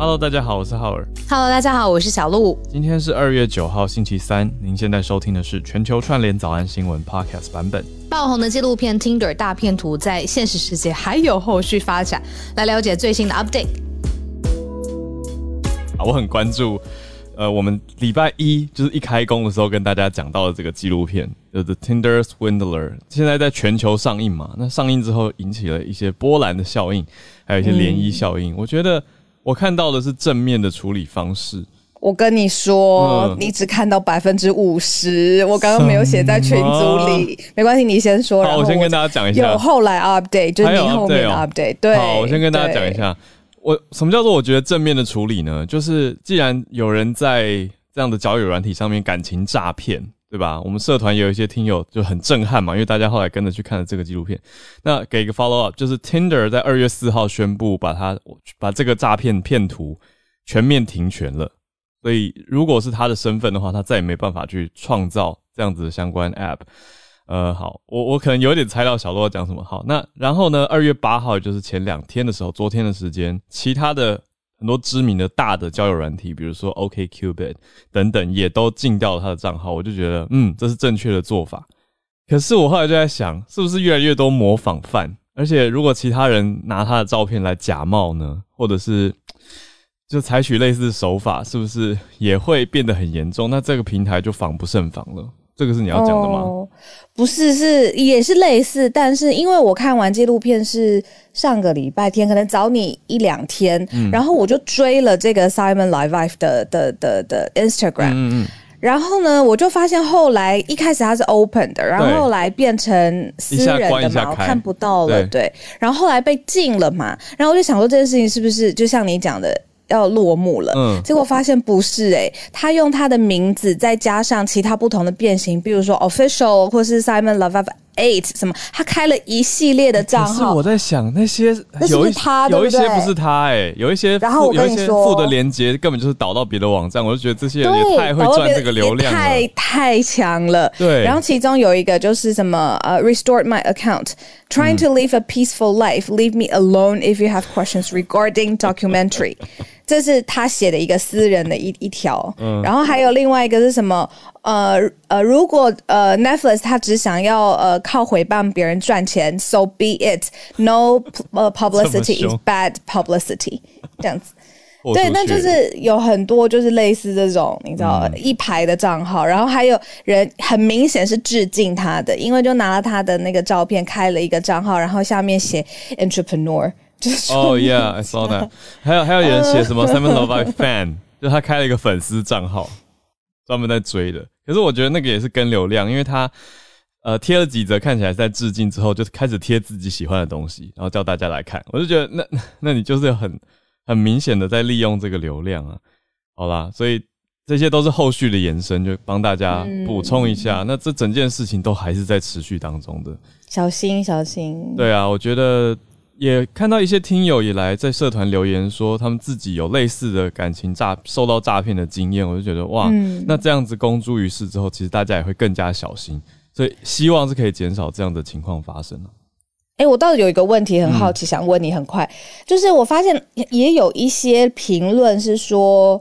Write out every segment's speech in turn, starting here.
Hello，大家好，我是浩尔。Hello，大家好，我是小鹿。今天是二月九号，星期三。您现在收听的是全球串联早安新闻 Podcast 版本。爆红的纪录片《Tinder 大片图》在现实世界还有后续发展，来了解最新的 update。啊，我很关注，呃，我们礼拜一就是一开工的时候跟大家讲到的这个纪录片，就是 Tinder Swindler，现在在全球上映嘛。那上映之后引起了一些波澜的效应，还有一些涟漪效应。嗯、我觉得。我看到的是正面的处理方式。我跟你说，嗯、你只看到百分之五十。我刚刚没有写在群组里，没关系，你先说。好，我先跟大家讲一下。有后来 update，就是你后面的 update。对，好，我先跟大家讲一下。我什么叫做我觉得正面的处理呢？就是既然有人在这样的交友软体上面感情诈骗。对吧？我们社团也有一些听友就很震撼嘛，因为大家后来跟着去看了这个纪录片。那给一个 follow up，就是 Tinder 在二月四号宣布把它把这个诈骗骗徒全面停权了。所以如果是他的身份的话，他再也没办法去创造这样子的相关 app。呃，好，我我可能有点猜到小洛要讲什么。好，那然后呢，二月八号也就是前两天的时候，昨天的时间，其他的。很多知名的大的交友软体，比如说 OkCupid 等等，也都禁掉了他的账号。我就觉得，嗯，这是正确的做法。可是我后来就在想，是不是越来越多模仿犯？而且如果其他人拿他的照片来假冒呢，或者是就采取类似手法，是不是也会变得很严重？那这个平台就防不胜防了。这个是你要讲的吗？哦，不是，是也是类似，但是因为我看完纪录片是上个礼拜天，可能早你一两天，嗯、然后我就追了这个 Simon Leviev 的的的的 Instagram，嗯嗯，然后呢，我就发现后来一开始它是 open 的，然后后来变成私人的嘛，我看不到了，对，对，然后后来被禁了嘛，然后我就想说这件事情是不是就像你讲的？要落幕了，嗯，结果发现不是诶、欸，他用他的名字再加上其他不同的变形，比如说 official 或是 Simon Love of Eight 什么？他开了一系列的账号。我在想，那些有一他有一些不是他哎、欸，有一些然后我跟你说，有一些附的连接根本就是导到别的网站，我就觉得这些人也太会赚这个流量了，太太强了。对，然后其中有一个就是什么呃、uh,，Restored my account, trying to live a peaceful life, leave me alone if you have questions regarding documentary。这是他写的一个私人的一一条。嗯，然后还有另外一个是什么？呃呃，如果呃 Netflix 他只想要呃靠回报别人赚钱，so be it。No 呃 publicity is bad publicity，这样子。对，那就是有很多就是类似这种，你知道、嗯、一排的账号，然后还有人很明显是致敬他的，因为就拿了他的那个照片开了一个账号，然后下面写 entrepreneur，就是哦、oh, yeah，I saw that。还有还有人写什么 Seven Leviev fan，就他开了一个粉丝账号。专门在追的，可是我觉得那个也是跟流量，因为他呃贴了几则看起来在致敬之后，就开始贴自己喜欢的东西，然后叫大家来看。我就觉得那那你就是很 很明显的在利用这个流量啊。好啦，所以这些都是后续的延伸，就帮大家补充一下。嗯、那这整件事情都还是在持续当中的，小心小心。对啊，我觉得。也看到一些听友也来在社团留言说，他们自己有类似的感情诈受到诈骗的经验，我就觉得哇，嗯、那这样子公诸于世之后，其实大家也会更加小心，所以希望是可以减少这样的情况发生。哎、欸，我倒是有一个问题很好奇，想问你，很快，嗯、就是我发现也有一些评论是说，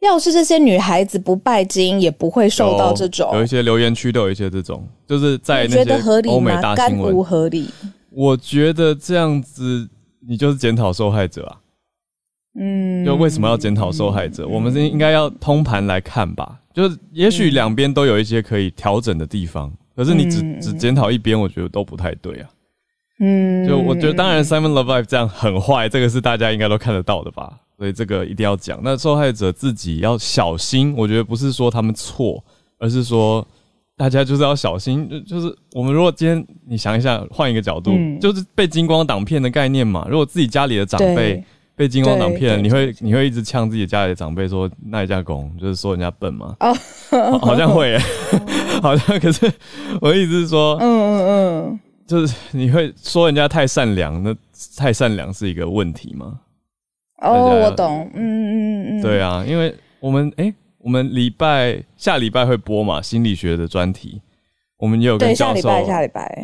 要是这些女孩子不拜金，也不会受到这种。有，有一些留言区都有一些这种，就是在那些欧美大新闻，干无合理。我觉得这样子，你就是检讨受害者啊。嗯，就为什么要检讨受害者？嗯、我们是应该要通盘来看吧。就是也许两边都有一些可以调整的地方，可是你只只检讨一边，我觉得都不太对啊。嗯，就我觉得，当然 Simon Leviev 这样很坏，这个是大家应该都看得到的吧。所以这个一定要讲。那受害者自己要小心，我觉得不是说他们错，而是说。大家就是要小心，就就是我们如果今天你想一下，换一个角度，嗯、就是被金光党骗的概念嘛。如果自己家里的长辈被金光党骗，你会你会一直呛自己家里的长辈说那一家公，就是说人家笨吗？哦，好，好像会耶，好像。可是我的意思是说，嗯嗯嗯，就是你会说人家太善良，那太善良是一个问题吗？哦，我懂，嗯嗯嗯嗯，对啊，因为我们诶。欸我们礼拜下礼拜会播嘛，心理学的专题，我们也有跟教授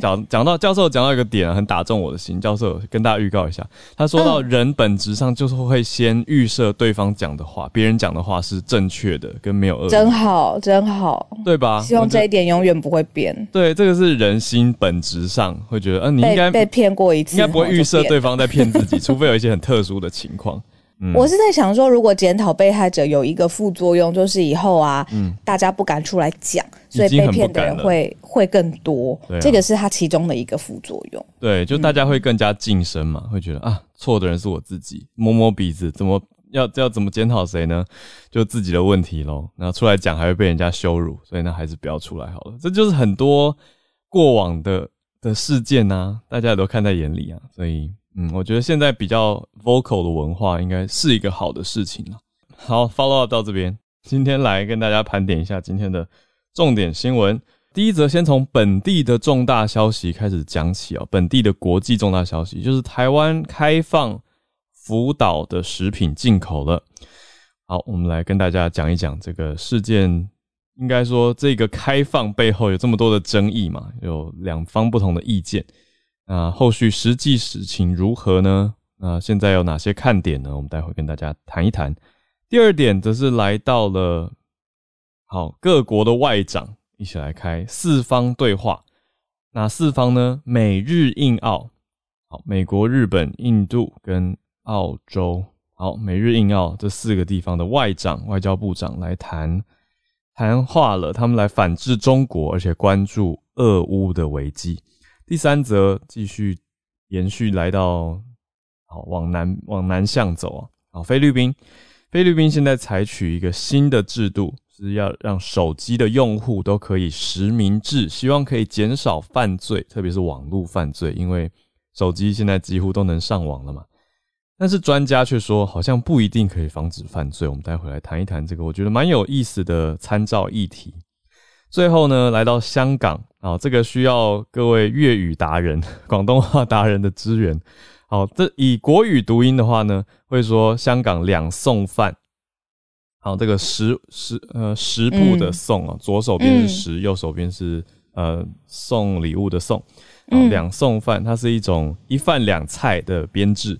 讲讲到教授讲到一个点很打中我的心。教授跟大家预告一下，他说到人本质上就是会先预设对方讲的话，别人讲的话是正确的，跟没有恶意。真好，真好，对吧？希望这一点永远不会变。对，这个是人心本质上会觉得，嗯、呃，你应该被骗过一次，应该不会预设对方在骗自己，除非有一些很特殊的情况。嗯、我是在想说，如果检讨被害者有一个副作用，就是以后啊，嗯、大家不敢出来讲，所以被骗的人会会更多。啊、这个是他其中的一个副作用。对，就大家会更加谨慎嘛，嗯、会觉得啊，错的人是我自己，摸摸鼻子，怎么要要怎么检讨谁呢？就自己的问题喽。然后出来讲还会被人家羞辱，所以呢，还是不要出来好了。这就是很多过往的的事件呐、啊，大家也都看在眼里啊，所以。嗯，我觉得现在比较 vocal 的文化应该是一个好的事情了。好，follow up 到这边，今天来跟大家盘点一下今天的重点新闻。第一则，先从本地的重大消息开始讲起啊，本地的国际重大消息就是台湾开放福岛的食品进口了。好，我们来跟大家讲一讲这个事件。应该说，这个开放背后有这么多的争议嘛，有两方不同的意见。那后续实际事情如何呢？那现在有哪些看点呢？我们待会跟大家谈一谈。第二点则是来到了，好，各国的外长一起来开四方对话。哪四方呢？美日印澳，好，美国、日本、印度跟澳洲，好，美日印澳这四个地方的外长、外交部长来谈谈话了，他们来反制中国，而且关注俄乌的危机。第三则继续延续来到，好，往南往南向走啊，好，菲律宾，菲律宾现在采取一个新的制度，是要让手机的用户都可以实名制，希望可以减少犯罪，特别是网络犯罪，因为手机现在几乎都能上网了嘛。但是专家却说，好像不一定可以防止犯罪。我们待会来谈一谈这个，我觉得蛮有意思的参照议题。最后呢，来到香港。好，这个需要各位粤语达人、广东话达人的支援。好，这以国语读音的话呢，会说香港两送饭。好，这个食食呃食部的送啊，左手边是食，嗯、右手边是呃送礼物的送。好，两送饭，它是一种一饭两菜的编制。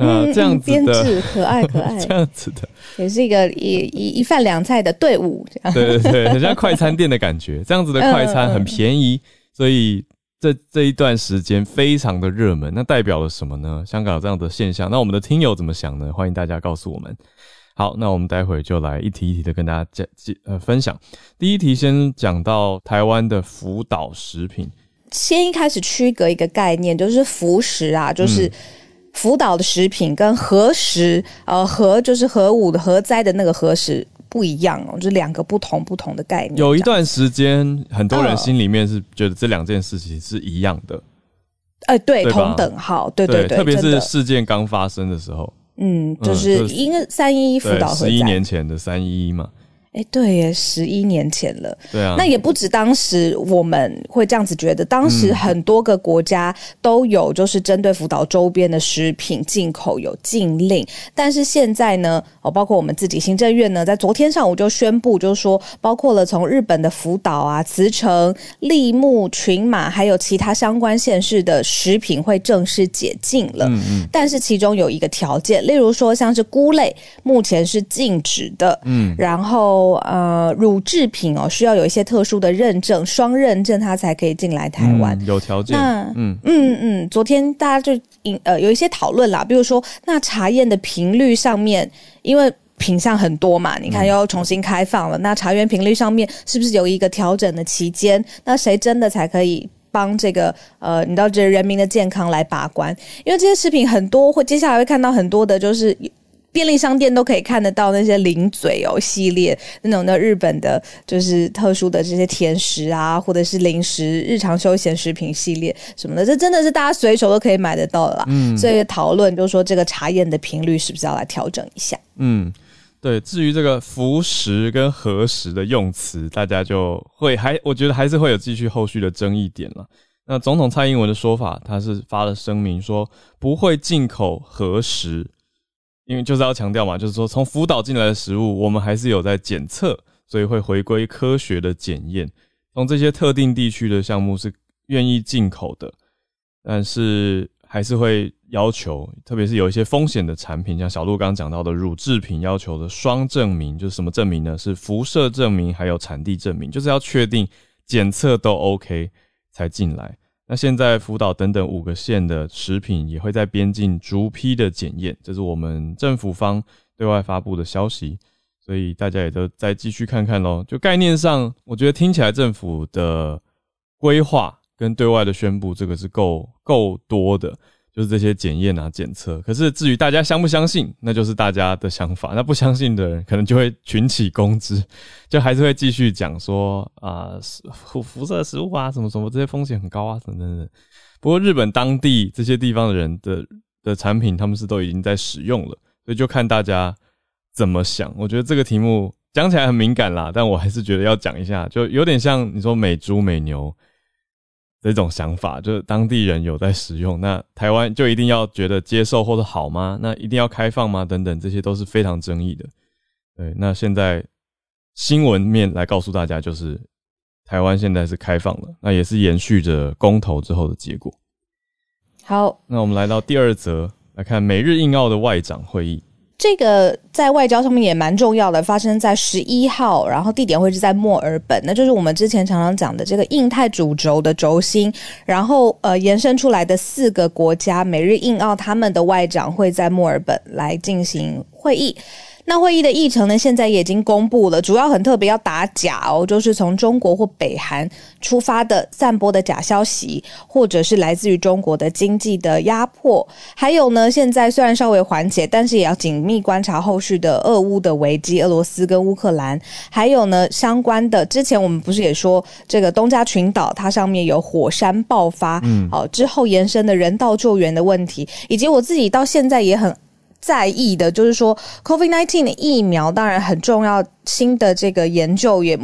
那这样子的可爱可爱，这样子的 也是一个一一一饭两菜的队伍，这样对对对，很像快餐店的感觉。这样子的快餐很便宜，所以这这一段时间非常的热门。那代表了什么呢？香港有这样的现象，那我们的听友怎么想呢？欢迎大家告诉我们。好，那我们待会就来一题一题的跟大家讲呃分享。第一题先讲到台湾的福岛食品，先一开始区隔一个概念，就是福食啊，就是。嗯福岛的食品跟核食，呃，核就是核武的核灾的那个核食不一样哦，就是两个不同不同的概念。有一段时间，很多人心里面是觉得这两件事情是一样的，哎、呃，对，同等号，对对对，对特别是事件刚发生的时候，嗯，就是因为三一一福岛核灾，十一年前的三一一嘛。哎，对耶，十一年前了。对啊，那也不止当时我们会这样子觉得，当时很多个国家都有就是针对福岛周边的食品进口有禁令，但是现在呢，哦，包括我们自己行政院呢，在昨天上午就宣布，就是说，包括了从日本的福岛啊、茨城、立木、群马，还有其他相关县市的食品会正式解禁了。嗯嗯。但是其中有一个条件，例如说像是菇类，目前是禁止的。嗯。然后。呃，乳制品哦，需要有一些特殊的认证，双认证它才可以进来台湾。嗯，有条件。那嗯嗯嗯，昨天大家就呃有一些讨论啦，比如说那查验的频率上面，因为品相很多嘛，你看又要重新开放了，嗯、那茶园频率上面是不是有一个调整的期间？那谁真的才可以帮这个呃，你知道这人民的健康来把关？因为这些食品很多，会接下来会看到很多的，就是。便利商店都可以看得到那些零嘴哦系列那种的日本的，就是特殊的这些甜食啊，或者是零食、日常休闲食品系列什么的，这真的是大家随手都可以买得到的啦。嗯，所以讨论就是说这个查验的频率是不是要来调整一下？嗯，对。至于这个服食跟核食的用词，大家就会还我觉得还是会有继续后续的争议点了。那总统蔡英文的说法，他是发了声明说不会进口核食。因为就是要强调嘛，就是说从福岛进来的食物，我们还是有在检测，所以会回归科学的检验。从这些特定地区的项目是愿意进口的，但是还是会要求，特别是有一些风险的产品，像小鹿刚刚讲到的乳制品要求的双证明，就是什么证明呢？是辐射证明还有产地证明，就是要确定检测都 OK 才进来。那现在福岛等等五个县的食品也会在边境逐批的检验，这是我们政府方对外发布的消息，所以大家也都再继续看看咯。就概念上，我觉得听起来政府的规划跟对外的宣布，这个是够够多的。就是这些检验啊、检测，可是至于大家相不相信，那就是大家的想法。那不相信的人，可能就会群起攻之，就还是会继续讲说啊，辐辐射食物啊，什么什么这些风险很高啊，等等等。不过日本当地这些地方的人的的产品，他们是都已经在使用了，所以就看大家怎么想。我觉得这个题目讲起来很敏感啦，但我还是觉得要讲一下，就有点像你说美猪美牛。这种想法就是当地人有在使用，那台湾就一定要觉得接受或者好吗？那一定要开放吗？等等，这些都是非常争议的。对，那现在新闻面来告诉大家，就是台湾现在是开放了，那也是延续着公投之后的结果。好，那我们来到第二则，来看美日印澳的外长会议。这个在外交上面也蛮重要的，发生在十一号，然后地点会是在墨尔本，那就是我们之前常常讲的这个印太主轴的轴心，然后呃延伸出来的四个国家美日印澳他们的外长会在墨尔本来进行会议。那会议的议程呢，现在也已经公布了，主要很特别要打假哦，就是从中国或北韩出发的散播的假消息，或者是来自于中国的经济的压迫，还有呢，现在虽然稍微缓解，但是也要紧密观察后续的俄乌的危机，俄罗斯跟乌克兰，还有呢相关的，之前我们不是也说这个东加群岛它上面有火山爆发，嗯，好之后延伸的人道救援的问题，以及我自己到现在也很。在意的就是说，COVID-19 的疫苗当然很重要，新的这个研究也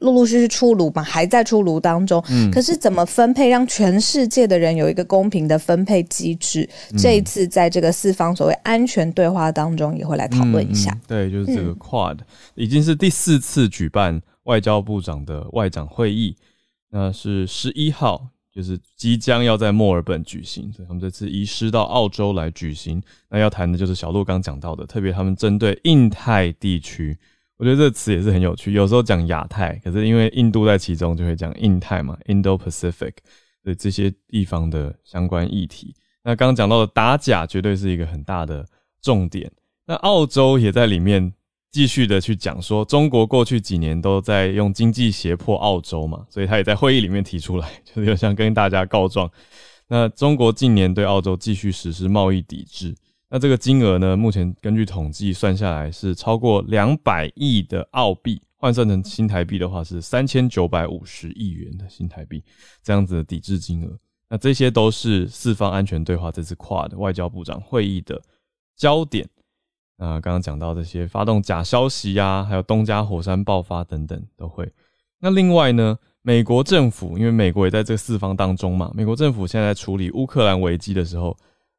陆陆续续出炉嘛，还在出炉当中。嗯，可是怎么分配，让全世界的人有一个公平的分配机制？嗯、这一次在这个四方所谓安全对话当中，也会来讨论一下、嗯嗯。对，就是这个 Quad、嗯、已经是第四次举办外交部长的外长会议，那是十一号。就是即将要在墨尔本举行，所以他们这次移师到澳洲来举行。那要谈的就是小鹿刚讲到的，特别他们针对印太地区，我觉得这个词也是很有趣。有时候讲亚太，可是因为印度在其中，就会讲印太嘛，Indo-Pacific 的这些地方的相关议题。那刚刚讲到的打假，绝对是一个很大的重点。那澳洲也在里面。继续的去讲说，中国过去几年都在用经济胁迫澳洲嘛，所以他也在会议里面提出来，就是有想跟大家告状。那中国近年对澳洲继续实施贸易抵制，那这个金额呢，目前根据统计算下来是超过两百亿的澳币，换算成新台币的话是三千九百五十亿元的新台币，这样子的抵制金额。那这些都是四方安全对话这次 QUAD 外交部长会议的焦点。啊，刚刚讲到这些发动假消息啊，还有东加火山爆发等等都会。那另外呢，美国政府因为美国也在这四方当中嘛，美国政府现在在处理乌克兰危机的时候，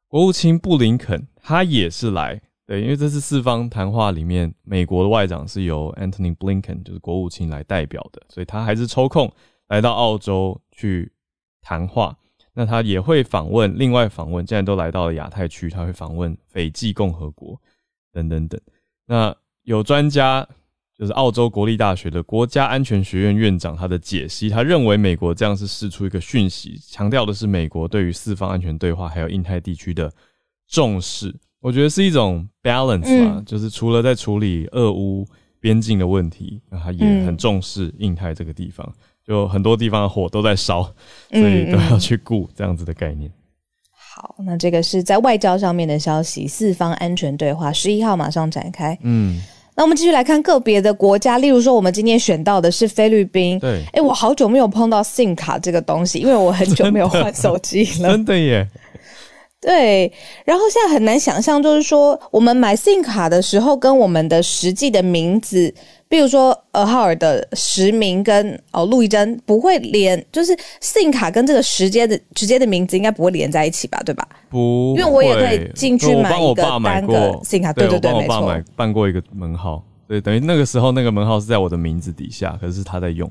国务卿布林肯他也是来，对，因为这次四方谈话里面，美国的外长是由 Antony Blinken 就是国务卿来代表的，所以他还是抽空来到澳洲去谈话。那他也会访问，另外访问，既然都来到了亚太区，他会访问斐济共和国。等等等，那有专家就是澳洲国立大学的国家安全学院院长，他的解析，他认为美国这样是释出一个讯息，强调的是美国对于四方安全对话还有印太地区的重视。我觉得是一种 balance 嘛，嗯、就是除了在处理俄乌边境的问题，那他也很重视印太这个地方，就很多地方的火都在烧，所以都要去顾这样子的概念。好，那这个是在外交上面的消息，四方安全对话十一号马上展开。嗯，那我们继续来看个别的国家，例如说我们今天选到的是菲律宾。对，哎、欸，我好久没有碰到 SIM 卡这个东西，因为我很久没有换手机了。真的耶。对，然后现在很难想象，就是说我们买 SIM 卡的时候，跟我们的实际的名字。比如说，呃，浩尔的实名跟哦陆一真不会连，就是 SIM 卡跟这个时间的直接的名字应该不会连在一起吧？对吧？不，因为我也可以进去买一个单个 SIM 卡，对对对，我帮我爸买错办过一个门号，对，等于那个时候那个门号是在我的名字底下，可是他在用。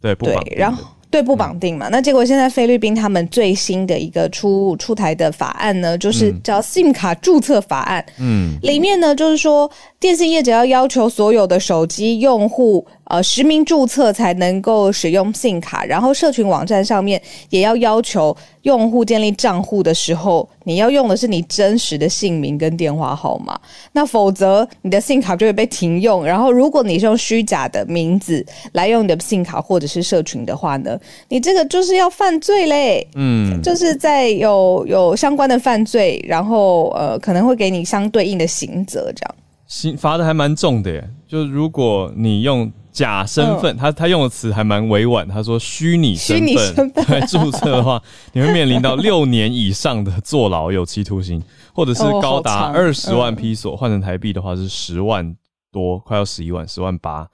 对，不绑定，然后。对，不绑定嘛？那结果现在菲律宾他们最新的一个出出台的法案呢，就是叫 SIM 卡注册法案。嗯，里面呢就是说，电信业者要要求所有的手机用户。呃，实名注册才能够使用 SIM 卡，然后社群网站上面也要要求用户建立账户的时候，你要用的是你真实的姓名跟电话号码，那否则你的 SIM 卡就会被停用。然后，如果你是用虚假的名字来用你的 SIM 卡或者是社群的话呢，你这个就是要犯罪嘞。嗯，就是在有有相关的犯罪，然后呃可能会给你相对应的刑责，这样。刑罚的还蛮重的耶，就是如果你用。假身份，他他用的词还蛮委婉。他说虚拟身份 来注册的话，你会面临到六年以上的坐牢、有期徒刑，或者是高达二十万披索，换成台币的话是十万多，快要十一万、十万八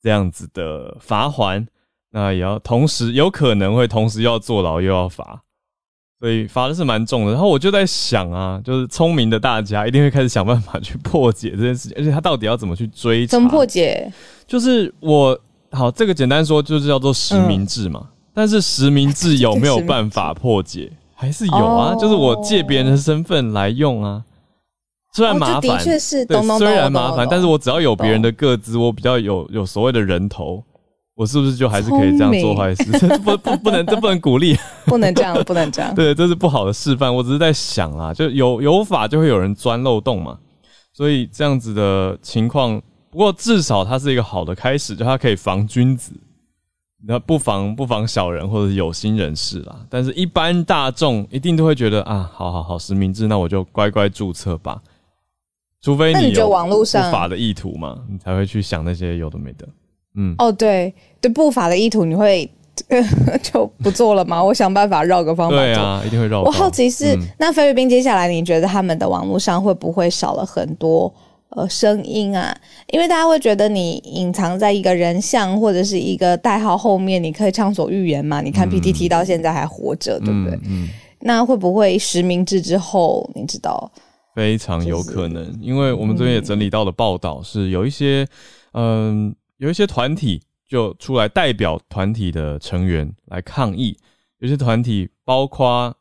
这样子的罚还。那也要同时有可能会同时又要坐牢又要罚，所以罚的是蛮重的。然后我就在想啊，就是聪明的大家一定会开始想办法去破解这件事情，而且他到底要怎么去追查？怎么破解？就是我好，这个简单说就是叫做实名制嘛。嗯、但是实名制有没有办法破解？还是有啊？哦、就是我借别人的身份来用啊，虽然麻烦，的确是，对，虽然麻烦，但是我只要有别人的个资，我比较有有所谓的人头，我是不是就还是可以这样做坏事？明不不不能，这不能鼓励，不能这样，不能这样。对，这是不好的示范。我只是在想啊，就有有法就会有人钻漏洞嘛，所以这样子的情况。不过至少它是一个好的开始，就它可以防君子，那不防不防小人或者是有心人士啦。但是，一般大众一定都会觉得啊，好好好，实名制，那我就乖乖注册吧。除非你有不法的意图嘛，你，你才会去想那些有的没的。嗯，哦，对对，不法的意图你会 就不做了吗？我想办法绕个方法。对啊，一定会绕。我好奇是，嗯、那菲律宾接下来你觉得他们的网络上会不会少了很多？呃，声音啊，因为大家会觉得你隐藏在一个人像或者是一个代号后面，你可以畅所欲言嘛？你看 PTT 到现在还活着，嗯、对不对？嗯，嗯，那会不会实名制之后，你知道？非常有可能，就是、因为我们这边也整理到的报道是有一些，嗯、呃，有一些团体就出来代表团体的成员来抗议，有些团体包括，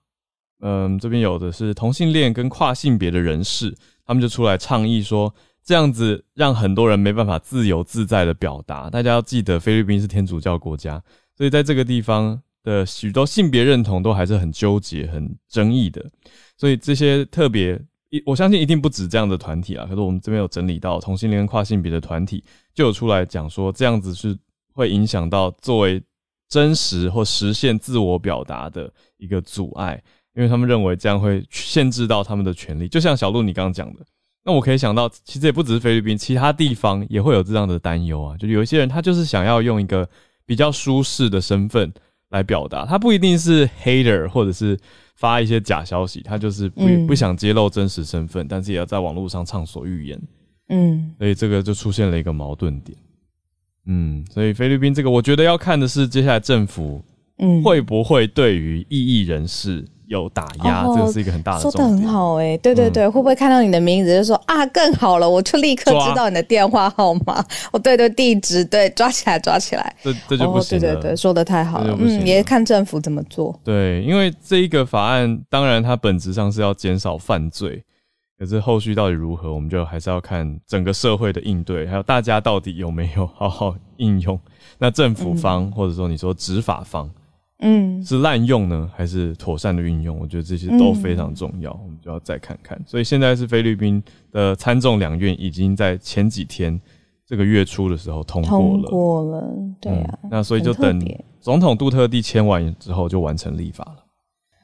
嗯、这边有的是同性恋跟跨性别的人士。他们就出来倡议说，这样子让很多人没办法自由自在的表达。大家要记得，菲律宾是天主教国家，所以在这个地方的许多性别认同都还是很纠结、很争议的。所以这些特别，一我相信一定不止这样的团体啊。可是我们这边有整理到同性恋、跨性别的团体，就有出来讲说，这样子是会影响到作为真实或实现自我表达的一个阻碍。因为他们认为这样会限制到他们的权利，就像小鹿你刚刚讲的，那我可以想到，其实也不只是菲律宾，其他地方也会有这样的担忧啊。就有一些人，他就是想要用一个比较舒适的身份来表达，他不一定是 hater 或者是发一些假消息，他就是不不想揭露真实身份，但是也要在网络上畅所欲言。嗯，所以这个就出现了一个矛盾点。嗯，所以菲律宾这个，我觉得要看的是接下来政府嗯会不会对于异议人士。有打压，这个是一个很大的。说的很好哎、欸，对对对，嗯、会不会看到你的名字就说啊更好了，我就立刻知道你的电话号码，抓 哦对对地址对，抓起来抓起来，这这就不行了。对对对，说的太好了，了嗯，也看政府怎么做。对，因为这一个法案，当然它本质上是要减少犯罪，可是后续到底如何，我们就还是要看整个社会的应对，还有大家到底有没有好好应用。那政府方、嗯、或者说你说执法方。嗯，是滥用呢，还是妥善的运用？我觉得这些都非常重要，嗯、我们就要再看看。所以现在是菲律宾的参众两院已经在前几天这个月初的时候通过了，通过了，对啊。嗯、那所以就等总统杜特地签完之后就完成立法了。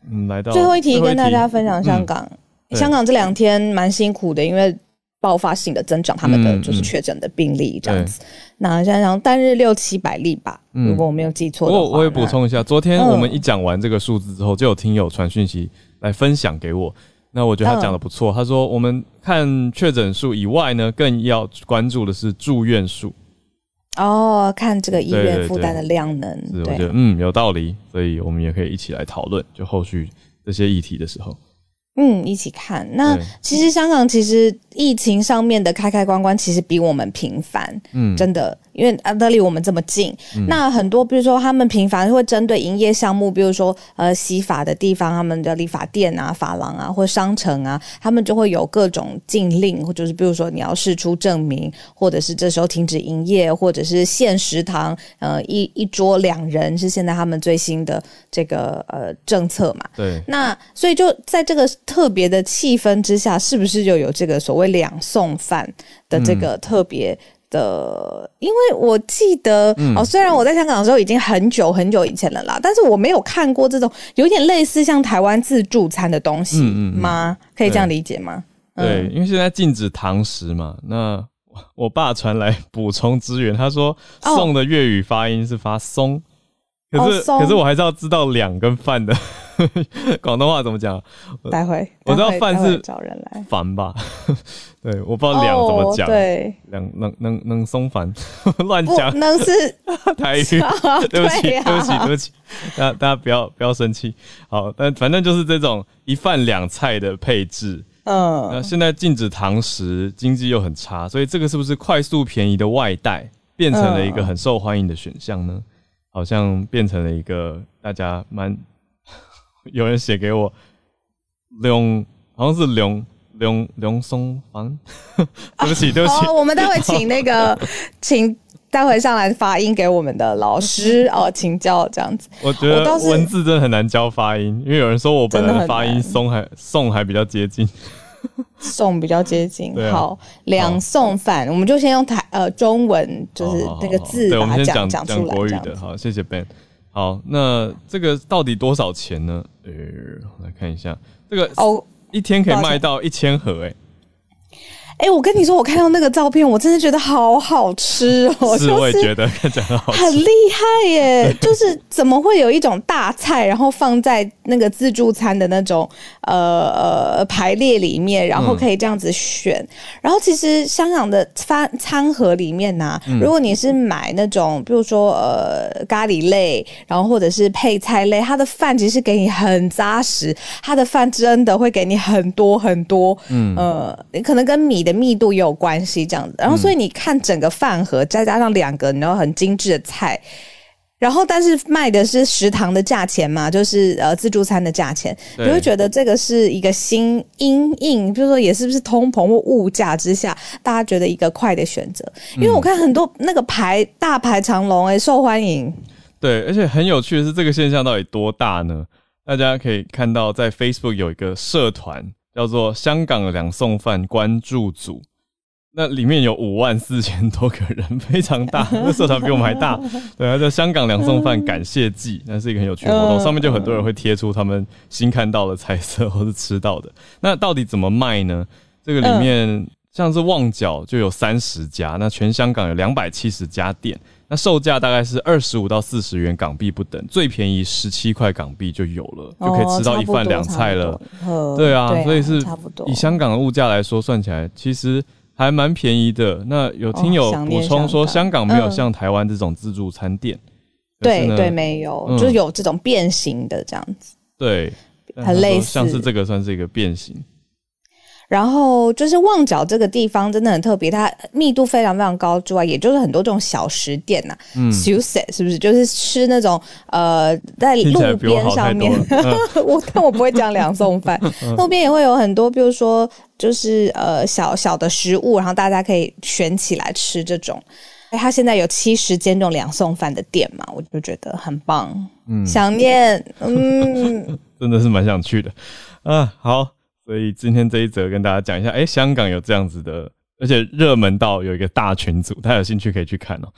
嗯，来到最后一题，跟大家分享香港。嗯、香港这两天蛮辛苦的，因为。爆发性的增长，他们的就是确诊的病例这样子。嗯嗯、那想想单日六七百例吧，嗯、如果我没有记错的话。我我也补充一下，昨天我们一讲完这个数字之后，就有听友传讯息来分享给我。那我觉得他讲的不错，嗯、他说我们看确诊数以外呢，更要关注的是住院数。哦，看这个医院负担的量能。是，我觉得嗯有道理，所以我们也可以一起来讨论，就后续这些议题的时候。嗯，一起看。那其实香港其实疫情上面的开开关关，其实比我们频繁，嗯，真的。因为啊，它离我们这么近，嗯、那很多比如说他们频繁会针对营业项目，比如说呃洗发的地方，他们的理发店啊、发廊啊或商城啊，他们就会有各种禁令，或者是比如说你要试出证明，或者是这时候停止营业，或者是限食堂，呃一一桌两人是现在他们最新的这个呃政策嘛。对。那所以就在这个特别的气氛之下，是不是就有这个所谓两送饭的这个特别？嗯的，因为我记得、嗯、哦，虽然我在香港的时候已经很久很久以前了啦，但是我没有看过这种有点类似像台湾自助餐的东西吗？嗯嗯嗯、可以这样理解吗？对，因为现在禁止堂食嘛。那我爸传来补充资源，他说“送”的粤语发音是发“松”，可是、哦、可是我还是要知道“两”跟“饭”的。广东话怎么讲？待会我知道饭是找人来烦吧？对，我不知道两怎么讲。Oh, 对，两能能能松烦，乱讲。能是台语。对不起，对不起，对不起，大家大家不要不要生气。好，但反正就是这种一饭两菜的配置。嗯，那现在禁止堂食，经济又很差，所以这个是不是快速便宜的外带变成了一个很受欢迎的选项呢？好像变成了一个大家蛮。有人写给我，龙好像是龙龙龙松房，对不起，对不起。哦，我们待会请那个，请待会上来发音给我们的老师哦，请教这样子。我觉得文字真的很难教发音，因为有人说我本人发音松还松还比较接近，颂比较接近。好，两送饭，我们就先用台呃中文，就是那个字把它讲讲出来。国语的，好，谢谢 Ben。好，那这个到底多少钱呢？呃，来看一下，这个哦，一天可以卖到一千盒，欸，诶。哎、欸，我跟你说，我看到那个照片，我真的觉得好好吃哦！是，我也觉得看起来很好吃，很厉害耶！就是怎么会有一种大菜，然后放在那个自助餐的那种呃呃排列里面，然后可以这样子选。嗯、然后其实香港的餐餐盒里面呢、如果你是买那种，比如说呃咖喱类，然后或者是配菜类，它的饭其实给你很扎实，它的饭真的会给你很多很多。嗯呃，你可能跟米。的密度也有关系，这样子，然后所以你看整个饭盒，再加上两个然后很精致的菜，然后但是卖的是食堂的价钱嘛，就是呃自助餐的价钱，你会觉得这个是一个新因应，比如说也是不是通膨或物价之下，大家觉得一个快的选择，因为我看很多那个排大排长龙，哎，受欢迎。对，而且很有趣的是，这个现象到底多大呢？大家可以看到，在 Facebook 有一个社团。叫做香港两送饭关注组，那里面有五万四千多个人，非常大，那社团比我们还大。对，啊叫香港两送饭感谢祭，那是一个很有趣的活动，上面就很多人会贴出他们新看到的菜色或是吃到的。那到底怎么卖呢？这个里面像是旺角就有三十家，那全香港有两百七十家店。那售价大概是二十五到四十元港币不等，最便宜十七块港币就有了，就可以吃到一饭两菜了。对啊，所以是以香港的物价来说，算起来其实还蛮便宜的。那有听友补充说，香港没有像台湾这种自助餐店，对对，没有，就是有这种变形的这样子。对，很类似，像是这个算是一个变形。然后就是旺角这个地方真的很特别，它密度非常非常高之外，也就是很多这种小食店呐、啊，嗯，小食是不是？就是吃那种呃，在路边上面，我但我不会讲两餸饭，路边也会有很多，比如说就是呃小小的食物，然后大家可以选起来吃这种。哎，它现在有七十间这种两送饭的店嘛，我就觉得很棒，嗯，想念，嗯，真的是蛮想去的，啊，好。所以今天这一则跟大家讲一下，哎、香港有这样子的，而且热门到有一个大群组，大家有兴趣可以去看哦。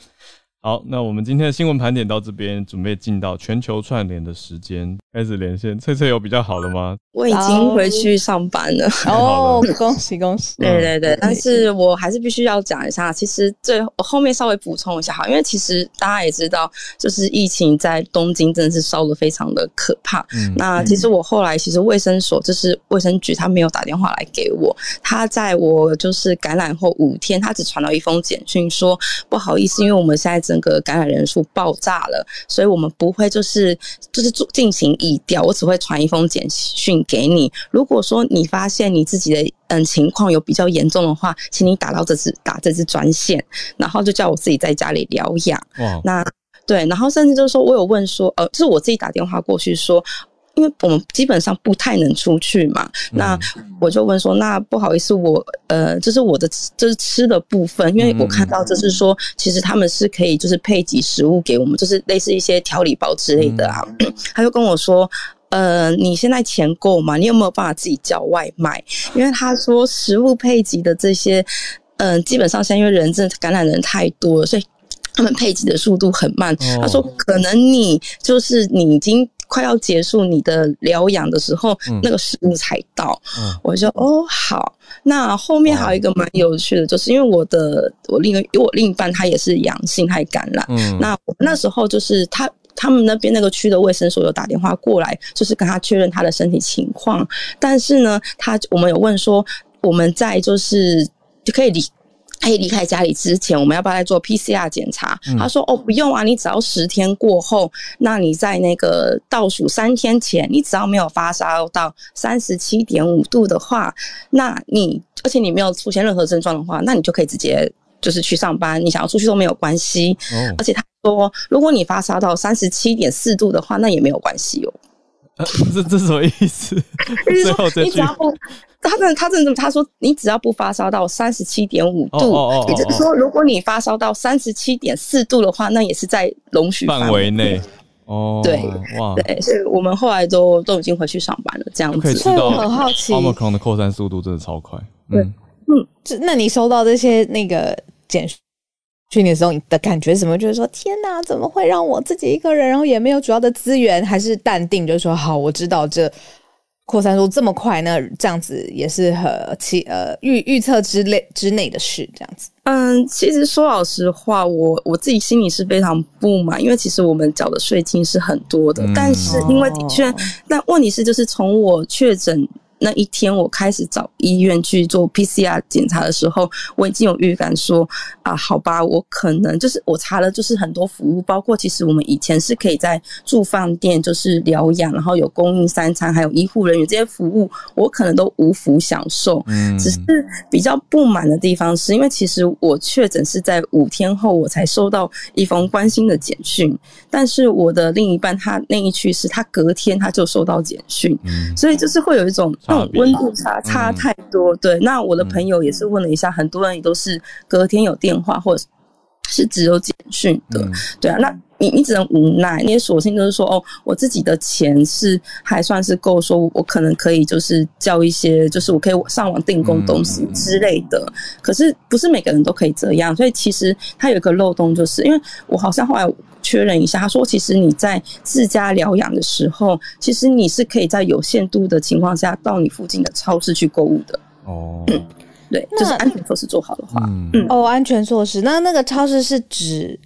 好，那我们今天的新闻盘点到这边，准备进到全球串联的时间，开始连线。翠翠有比较好了吗？我已经回去上班了。哦，恭喜恭喜！对对对，但是我还是必须要讲一下，其实最后，后面稍微补充一下哈，因为其实大家也知道，就是疫情在东京真的是烧的非常的可怕。嗯，那其实我后来其实卫生所就是卫生局，他没有打电话来给我，他在我就是感染后五天，他只传了一封简讯说不好意思，因为我们现在。整个感染人数爆炸了，所以我们不会就是就是做进行移调，我只会传一封简讯给你。如果说你发现你自己的嗯情况有比较严重的话，请你打到这支打这支专线，然后就叫我自己在家里疗养。哇，那对，然后甚至就是说我有问说，呃，就是我自己打电话过去说。因为我们基本上不太能出去嘛，那我就问说，那不好意思，我呃，就是我的就是吃的部分，因为我看到就是说，其实他们是可以就是配给食物给我们，就是类似一些调理包之类的啊。他就跟我说，呃，你现在钱够吗？你有没有办法自己叫外卖？因为他说食物配给的这些，嗯、呃，基本上现在因为人真的感染人太多了，所以他们配给的速度很慢。他说，可能你就是你已经。快要结束你的疗养的时候，嗯、那个食物才到，嗯、我就哦好。那后面还有一个蛮有趣的，就是因为我的我另一我另一半他也是阳性，他也感染。嗯、那那时候就是他他们那边那个区的卫生所有打电话过来，就是跟他确认他的身体情况。但是呢，他我们有问说，我们在就是就可以离。可以离开家里之前，我们要不要来做 PCR 检查？嗯、他说：“哦，不用啊，你只要十天过后，那你在那个倒数三天前，你只要没有发烧到三十七点五度的话，那你而且你没有出现任何症状的话，那你就可以直接就是去上班，你想要出去都没有关系。哦、而且他说，如果你发烧到三十七点四度的话，那也没有关系哦。啊、这这什么意思？最后这句。”他真的，他真的，他说你只要不发烧到三十七点五度，也就是说，如果你发烧到三十七点四度的话，那也是在容许范围内。哦，对，哇，对，所以我们后来都都已经回去上班了，这样子。可以知道，我很好奇，Omicron 的扩散速度真的超快。对，嗯，这那你收到这些那个简讯的时候，你的感觉是什么？就是说，天哪，怎么会让我自己一个人，然后也没有主要的资源，还是淡定，就是说，好，我知道这。扩散速这么快，那这样子也是和其呃预预测之内之内的事，这样子。嗯，其实说老实话，我我自己心里是非常不满，因为其实我们缴的税金是很多的，嗯、但是因为的确，那问题是就是从我确诊。那一天，我开始找医院去做 PCR 检查的时候，我已经有预感说啊，好吧，我可能就是我查了，就是很多服务，包括其实我们以前是可以在住饭店就是疗养，然后有供应三餐，还有医护人员这些服务，我可能都无福享受。嗯，只是比较不满的地方是因为其实我确诊是在五天后我才收到一封关心的简讯，但是我的另一半他那一去是他隔天他就收到简讯，所以就是会有一种。那种温度差差太多，嗯、对。那我的朋友也是问了一下，嗯、很多人也都是隔天有电话，或者是只有简讯的，嗯、对啊。那你你只能无奈，你也索性就是说，哦，我自己的钱是还算是够，说我可能可以就是叫一些，就是我可以上网订购东西之类的。嗯、可是不是每个人都可以这样，所以其实它有一个漏洞，就是因为我好像后来。确认一下，他说：“其实你在自家疗养的时候，其实你是可以在有限度的情况下到你附近的超市去购物的。”哦，嗯，对，就是安全措施做好的话，哦，安全措施，那那个超市是指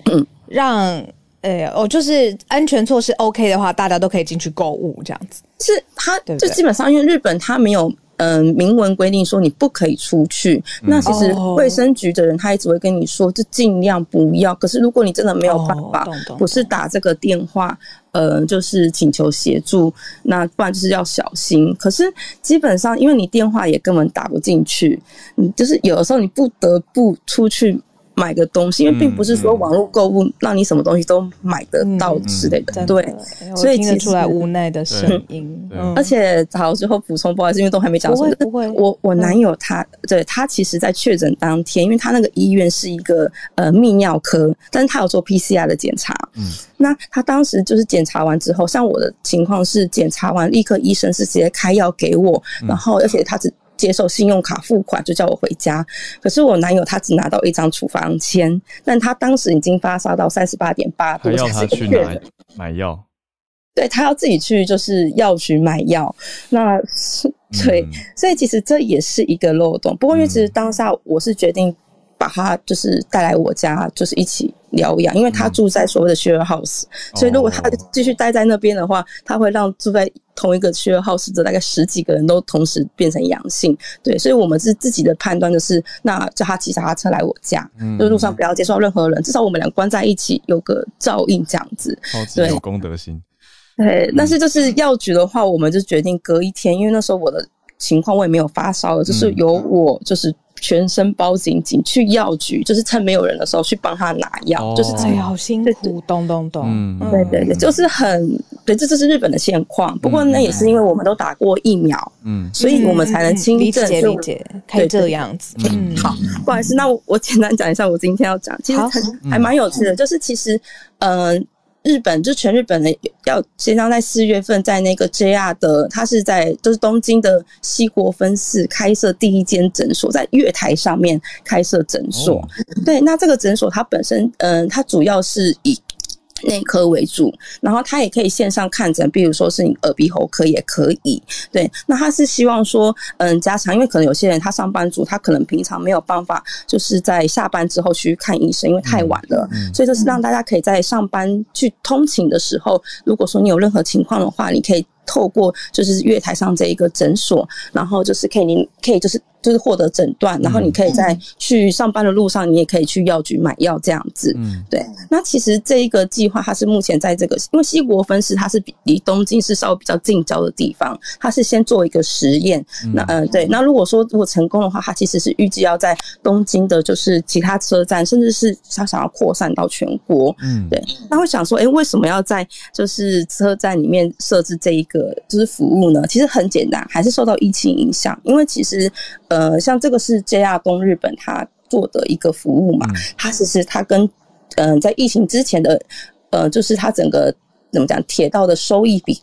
让，呃、嗯，哦，就是安全措施 OK 的话，大家都可以进去购物这样子。是，他就基本上因为日本他没有。嗯，明文规定说你不可以出去。那其实卫生局的人他一直会跟你说，就尽量不要。可是如果你真的没有办法，不是打这个电话，呃，就是请求协助，那不然就是要小心。可是基本上，因为你电话也根本打不进去，你就是有的时候你不得不出去。买个东西，因为并不是说网络购物让你什么东西都买得到之类的，对，所以听出来无奈的声音。而且，好，最后补充，不好意思，因为都还没讲什么。不会，我我男友他，对他其实在确诊当天，因为他那个医院是一个呃泌尿科，但是他有做 PCR 的检查。嗯，那他当时就是检查完之后，像我的情况是检查完立刻医生是直接开药给我，然后而且他只。接受信用卡付款就叫我回家，可是我男友他只拿到一张处方签，但他当时已经发烧到三十八点八度，还要他去买买药，对，他要自己去就是药局买药，那是对，嗯、所以其实这也是一个漏洞。不过因为其实当下我是决定把他就是带来我家，就是一起疗养，因为他住在所谓的 share house，、嗯、所以如果他继续待在那边的话，他会让住在。同一个区二号死者大概十几个人都同时变成阳性，对，所以我们是自己的判断就是，那叫他骑脚踏车来我家，嗯，就路上不要接触到任何人，至少我们俩关在一起有个照应这样子，对，有公德心。对，但是就是药局的话，我们就决定隔一天，因为那时候我的情况我也没有发烧了，就是由我就是。全身包紧紧去药局，就是趁没有人的时候去帮他拿药，哦、就是哎呀，好辛苦，咚咚咚，嗯，对对对，就是很对，这就是日本的现况。不过那也是因为我们都打过疫苗，嗯，所以我们才能轻症理解理解，可以这样子。嗯，好，不好意思，那我我简单讲一下我今天要讲，其实还还蛮有趣的，就是其实嗯。呃日本就全日本的要先将在四月份在那个 JR 的，它是在就是东京的西国分寺开设第一间诊所，在月台上面开设诊所。哦、对，那这个诊所它本身，嗯，它主要是以。内科为主，然后他也可以线上看诊，比如说是你耳鼻喉科也可以。对，那他是希望说，嗯，加强，因为可能有些人他上班族，他可能平常没有办法，就是在下班之后去看医生，因为太晚了。嗯嗯、所以就是让大家可以在上班去通勤的时候，如果说你有任何情况的话，你可以透过就是月台上这一个诊所，然后就是可以，您可以就是。就是获得诊断，然后你可以在去上班的路上，你也可以去药局买药这样子。嗯，对。那其实这一个计划，它是目前在这个，因为西国分市它是比离东京是稍微比较近郊的地方，它是先做一个实验。那嗯，对。那如果说如果成功的话，它其实是预计要在东京的，就是其他车站，甚至是他想要扩散到全国。嗯，对。那会想说，哎，为什么要在就是车站里面设置这一个就是服务呢？其实很简单，还是受到疫情影响，因为其实。呃，像这个是 JR 东日本它做的一个服务嘛，它其实它跟嗯、呃，在疫情之前的呃，就是它整个怎么讲，铁道的收益比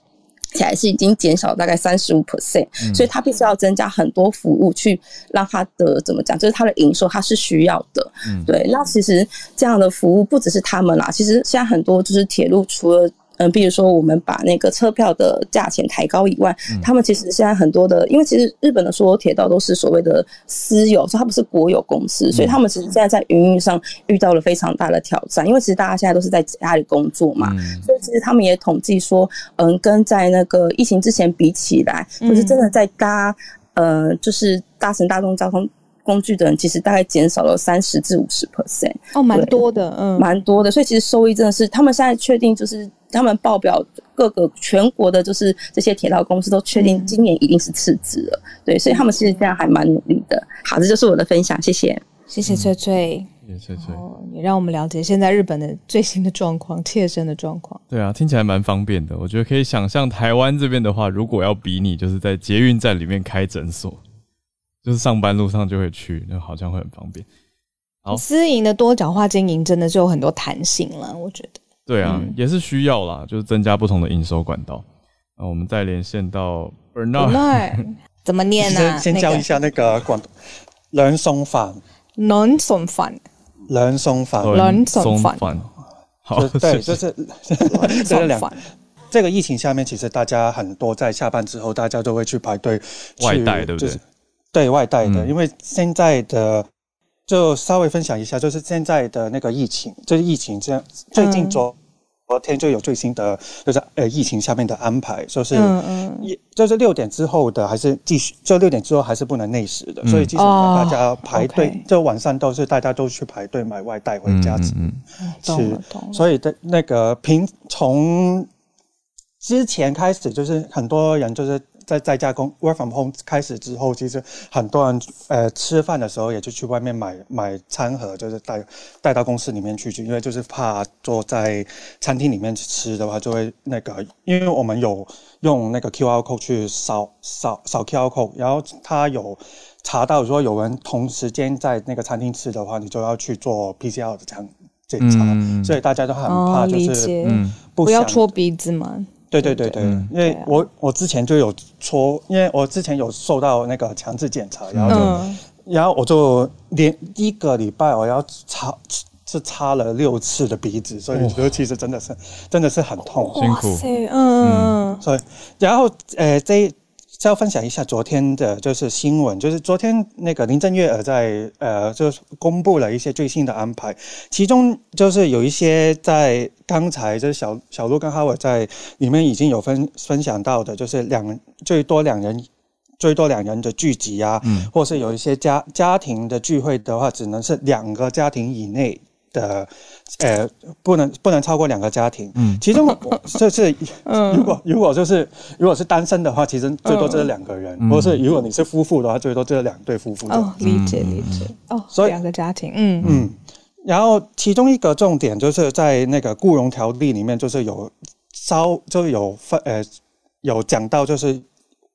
起来是已经减少大概三十五 percent，所以它必须要增加很多服务去让它的怎么讲，就是它的营收它是需要的，嗯，对。那其实这样的服务不只是他们啦，其实现在很多就是铁路除了。嗯，比如说我们把那个车票的价钱抬高以外，嗯、他们其实现在很多的，因为其实日本的所有铁道都是所谓的私有，所以它不是国有公司，所以他们其实现在在营运上遇到了非常大的挑战。因为其实大家现在都是在家里工作嘛，嗯、所以其实他们也统计说，嗯，跟在那个疫情之前比起来，就是真的在搭，呃，就是搭乘大众交通工具的人，其实大概减少了三十至五十 percent。哦，蛮多的，嗯，蛮多的。所以其实收益真的是，他们现在确定就是。他们报表各个全国的，就是这些铁道公司都确定今年一定是赤字了，嗯、对，所以他们其实这样还蛮努力的。好，这就是我的分享，谢谢，谢谢翠翠，谢谢翠翠，也让我们了解现在日本的最新的状况，切身的状况。对啊，听起来蛮方便的。我觉得可以想象台湾这边的话，如果要比你，就是在捷运站里面开诊所，就是上班路上就会去，那好像会很方便。好，私营的多角化经营真的是有很多弹性了，我觉得。对啊，嗯、也是需要啦，就是增加不同的营收管道。那我们再连线到 Bernard，怎么念呢、啊？先教一下那个广东两餸饭，两餸饭，两餸饭，两餸饭。好，对，就是这两。这个疫情下面，其实大家很多在下班之后，大家都会去排队外带，对不对？对外带的，嗯、因为现在的。就稍微分享一下，就是现在的那个疫情，就是疫情这样，最近昨昨天就有最新的，就是呃疫情下面的安排，就是一就是六点之后的还是继续，就六点之后还是不能内食的，所以基本上大家排队，就晚上都是大家都去排队买外带回家吃，吃，所以的那个平从之前开始，就是很多人就是。在在家工 work from home 开始之后，其实很多人呃吃饭的时候也就去外面买买餐盒，就是带带到公司里面去，因为就是怕坐在餐厅里面吃的话就会那个，因为我们有用那个 QR code 去扫扫扫 QR code，然后他有查到说有人同时间在那个餐厅吃的话，你就要去做 PCR 的这样检查，嗯、所以大家都很怕，就是嗯不，不要戳鼻子嘛。对对对对，因为我我之前就有搓，因为我之前有受到那个强制检查，然后就，嗯、然后我就连一个礼拜我要擦是擦了六次的鼻子，所以我觉得其实真的是真的是很痛，辛苦，嗯嗯，所以然后呃这要分享一下昨天的就是新闻，就是昨天那个林郑月娥在呃，就是公布了一些最新的安排，其中就是有一些在刚才就是小小鹿跟哈维在里面已经有分分享到的，就是两最多两人最多两人的聚集啊，嗯，或是有一些家家庭的聚会的话，只能是两个家庭以内。的，呃，不能不能超过两个家庭。嗯，其中 就是，嗯，如果如果就是如果是单身的话，其实最多就是两个人；嗯、或是如果你是夫妇的话，最多就是两对夫妇。哦，理解理解。哦，所以两个家庭，嗯嗯。然后其中一个重点就是在那个雇佣条例里面，就是有稍就有分呃有讲到，就是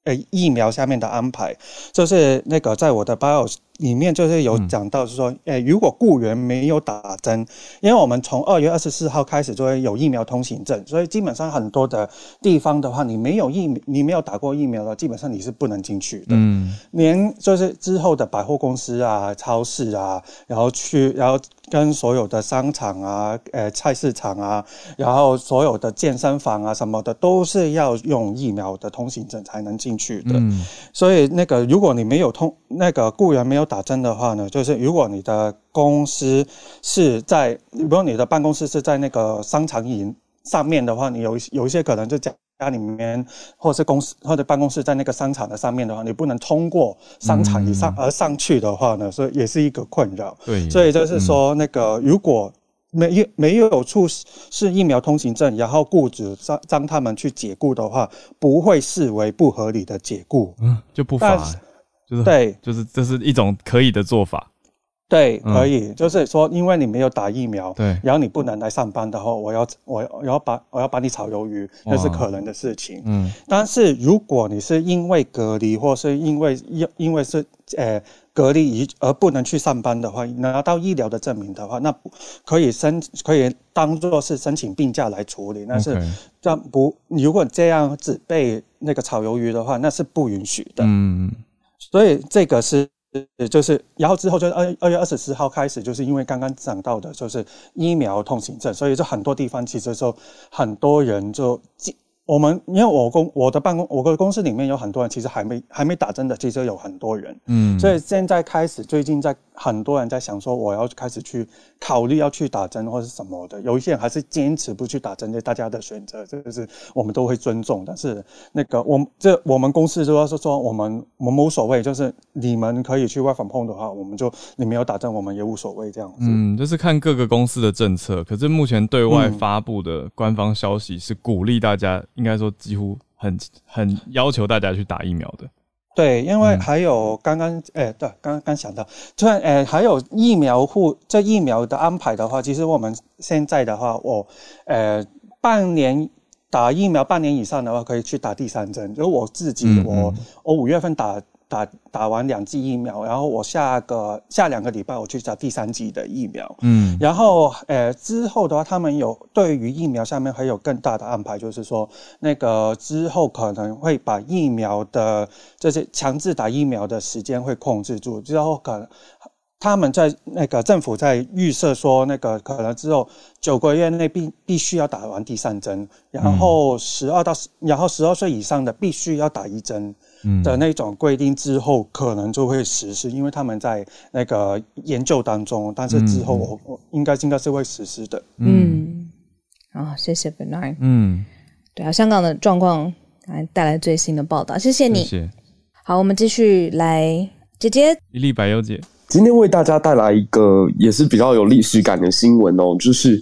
呃疫苗下面的安排，就是那个在我的 bio。里面就是有讲到，是说，诶、欸，如果雇员没有打针，因为我们从二月二十四号开始就会有疫苗通行证，所以基本上很多的地方的话，你没有疫，你没有打过疫苗的，基本上你是不能进去的。嗯，连就是之后的百货公司啊、超市啊，然后去，然后跟所有的商场啊、呃菜市场啊，然后所有的健身房啊什么的，都是要用疫苗的通行证才能进去的。嗯，所以那个如果你没有通，那个雇员没有。打针的话呢，就是如果你的公司是在，如果你的办公室是在那个商场营上面的话，你有有一些可能就家家里面，或者是公司或者办公室在那个商场的上面的话，你不能通过商场以上而上去的话呢，所以也是一个困扰。对，所以就是说，那个如果没有没有出示疫苗通行证，然后雇主让让他们去解雇的话，不会视为不合理的解雇，嗯，就不罚。就是、对，就是这是一种可以的做法。对，可以，嗯、就是说，因为你没有打疫苗，对，然后你不能来上班的话，我要我我要把我要把你炒鱿鱼，那是可能的事情。嗯，但是如果你是因为隔离，或是因为因因为是呃隔离而而不能去上班的话，拿到医疗的证明的话，那可以申可以当做是申请病假来处理。那是这样不，如果这样子被那个炒鱿鱼的话，那是不允许的。嗯。所以这个是，就是，然后之后就是二二月二十四号开始，就是因为刚刚讲到的，就是疫苗通行证，所以就很多地方其实就很多人就。我们因为我公我的办公我的公司里面有很多人，其实还没还没打针的，其实有很多人，嗯，所以现在开始最近在很多人在想说，我要开始去考虑要去打针或是什么的，有一些人还是坚持不去打针，这大家的选择，这个是我们都会尊重。但是那个我这我们公司主要是说，我们我们无所谓，就是你们可以去 work from home 的话，我们就你没有打针，我们也无所谓这样子。嗯，就是看各个公司的政策，可是目前对外发布的官方消息是鼓励大家。应该说，几乎很很要求大家去打疫苗的。对，因为还有刚刚，哎、嗯，对，刚刚想到，突然，哎，还有疫苗护这疫苗的安排的话，其实我们现在的话，我，呃，半年打疫苗半年以上的话，可以去打第三针。就我自己，嗯嗯我我五月份打。打打完两剂疫苗，然后我下个下两个礼拜我去打第三剂的疫苗。嗯，然后呃之后的话，他们有对于疫苗上面还有更大的安排，就是说那个之后可能会把疫苗的这些强制打疫苗的时间会控制住，之后可能。他们在那个政府在预设说，那个可能之后九个月内必必须要打完第三针，然后十二到十，然后十二岁以上的必须要打一针的那种规定之后，可能就会实施，因为他们在那个研究当中，但是之后我我应该应该是会实施的。嗯，好，谢谢 Bernard。嗯，对啊，香港的状况来带来最新的报道，谢谢你。谢谢。好，我们继续来，姐姐，一粒百忧解。今天为大家带来一个也是比较有历史感的新闻哦，就是，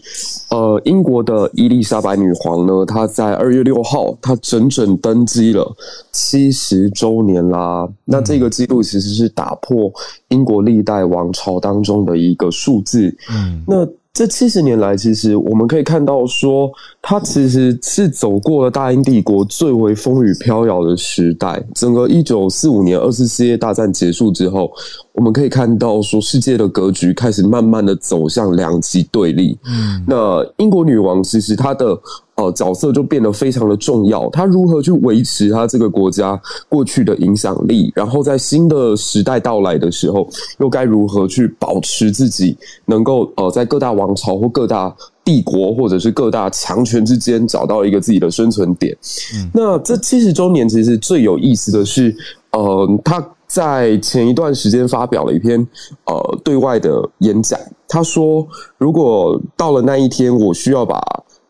呃，英国的伊丽莎白女皇呢，她在二月六号，她整整登基了七十周年啦。那这个记录其实是打破英国历代王朝当中的一个数字。嗯，那。这七十年来，其实我们可以看到，说它其实是走过了大英帝国最为风雨飘摇的时代。整个一九四五年二次世界大战结束之后，我们可以看到，说世界的格局开始慢慢的走向两极对立。嗯，那英国女王其实她的。呃，角色就变得非常的重要。他如何去维持他这个国家过去的影响力，然后在新的时代到来的时候，又该如何去保持自己能够呃，在各大王朝或各大帝国或者是各大强权之间找到一个自己的生存点。嗯、那这七十周年其实最有意思的是，呃，他在前一段时间发表了一篇呃对外的演讲，他说，如果到了那一天，我需要把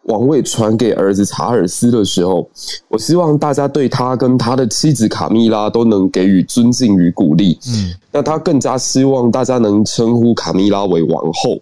王位传给儿子查尔斯的时候，我希望大家对他跟他的妻子卡米拉都能给予尊敬与鼓励。嗯，那他更加希望大家能称呼卡米拉为王后。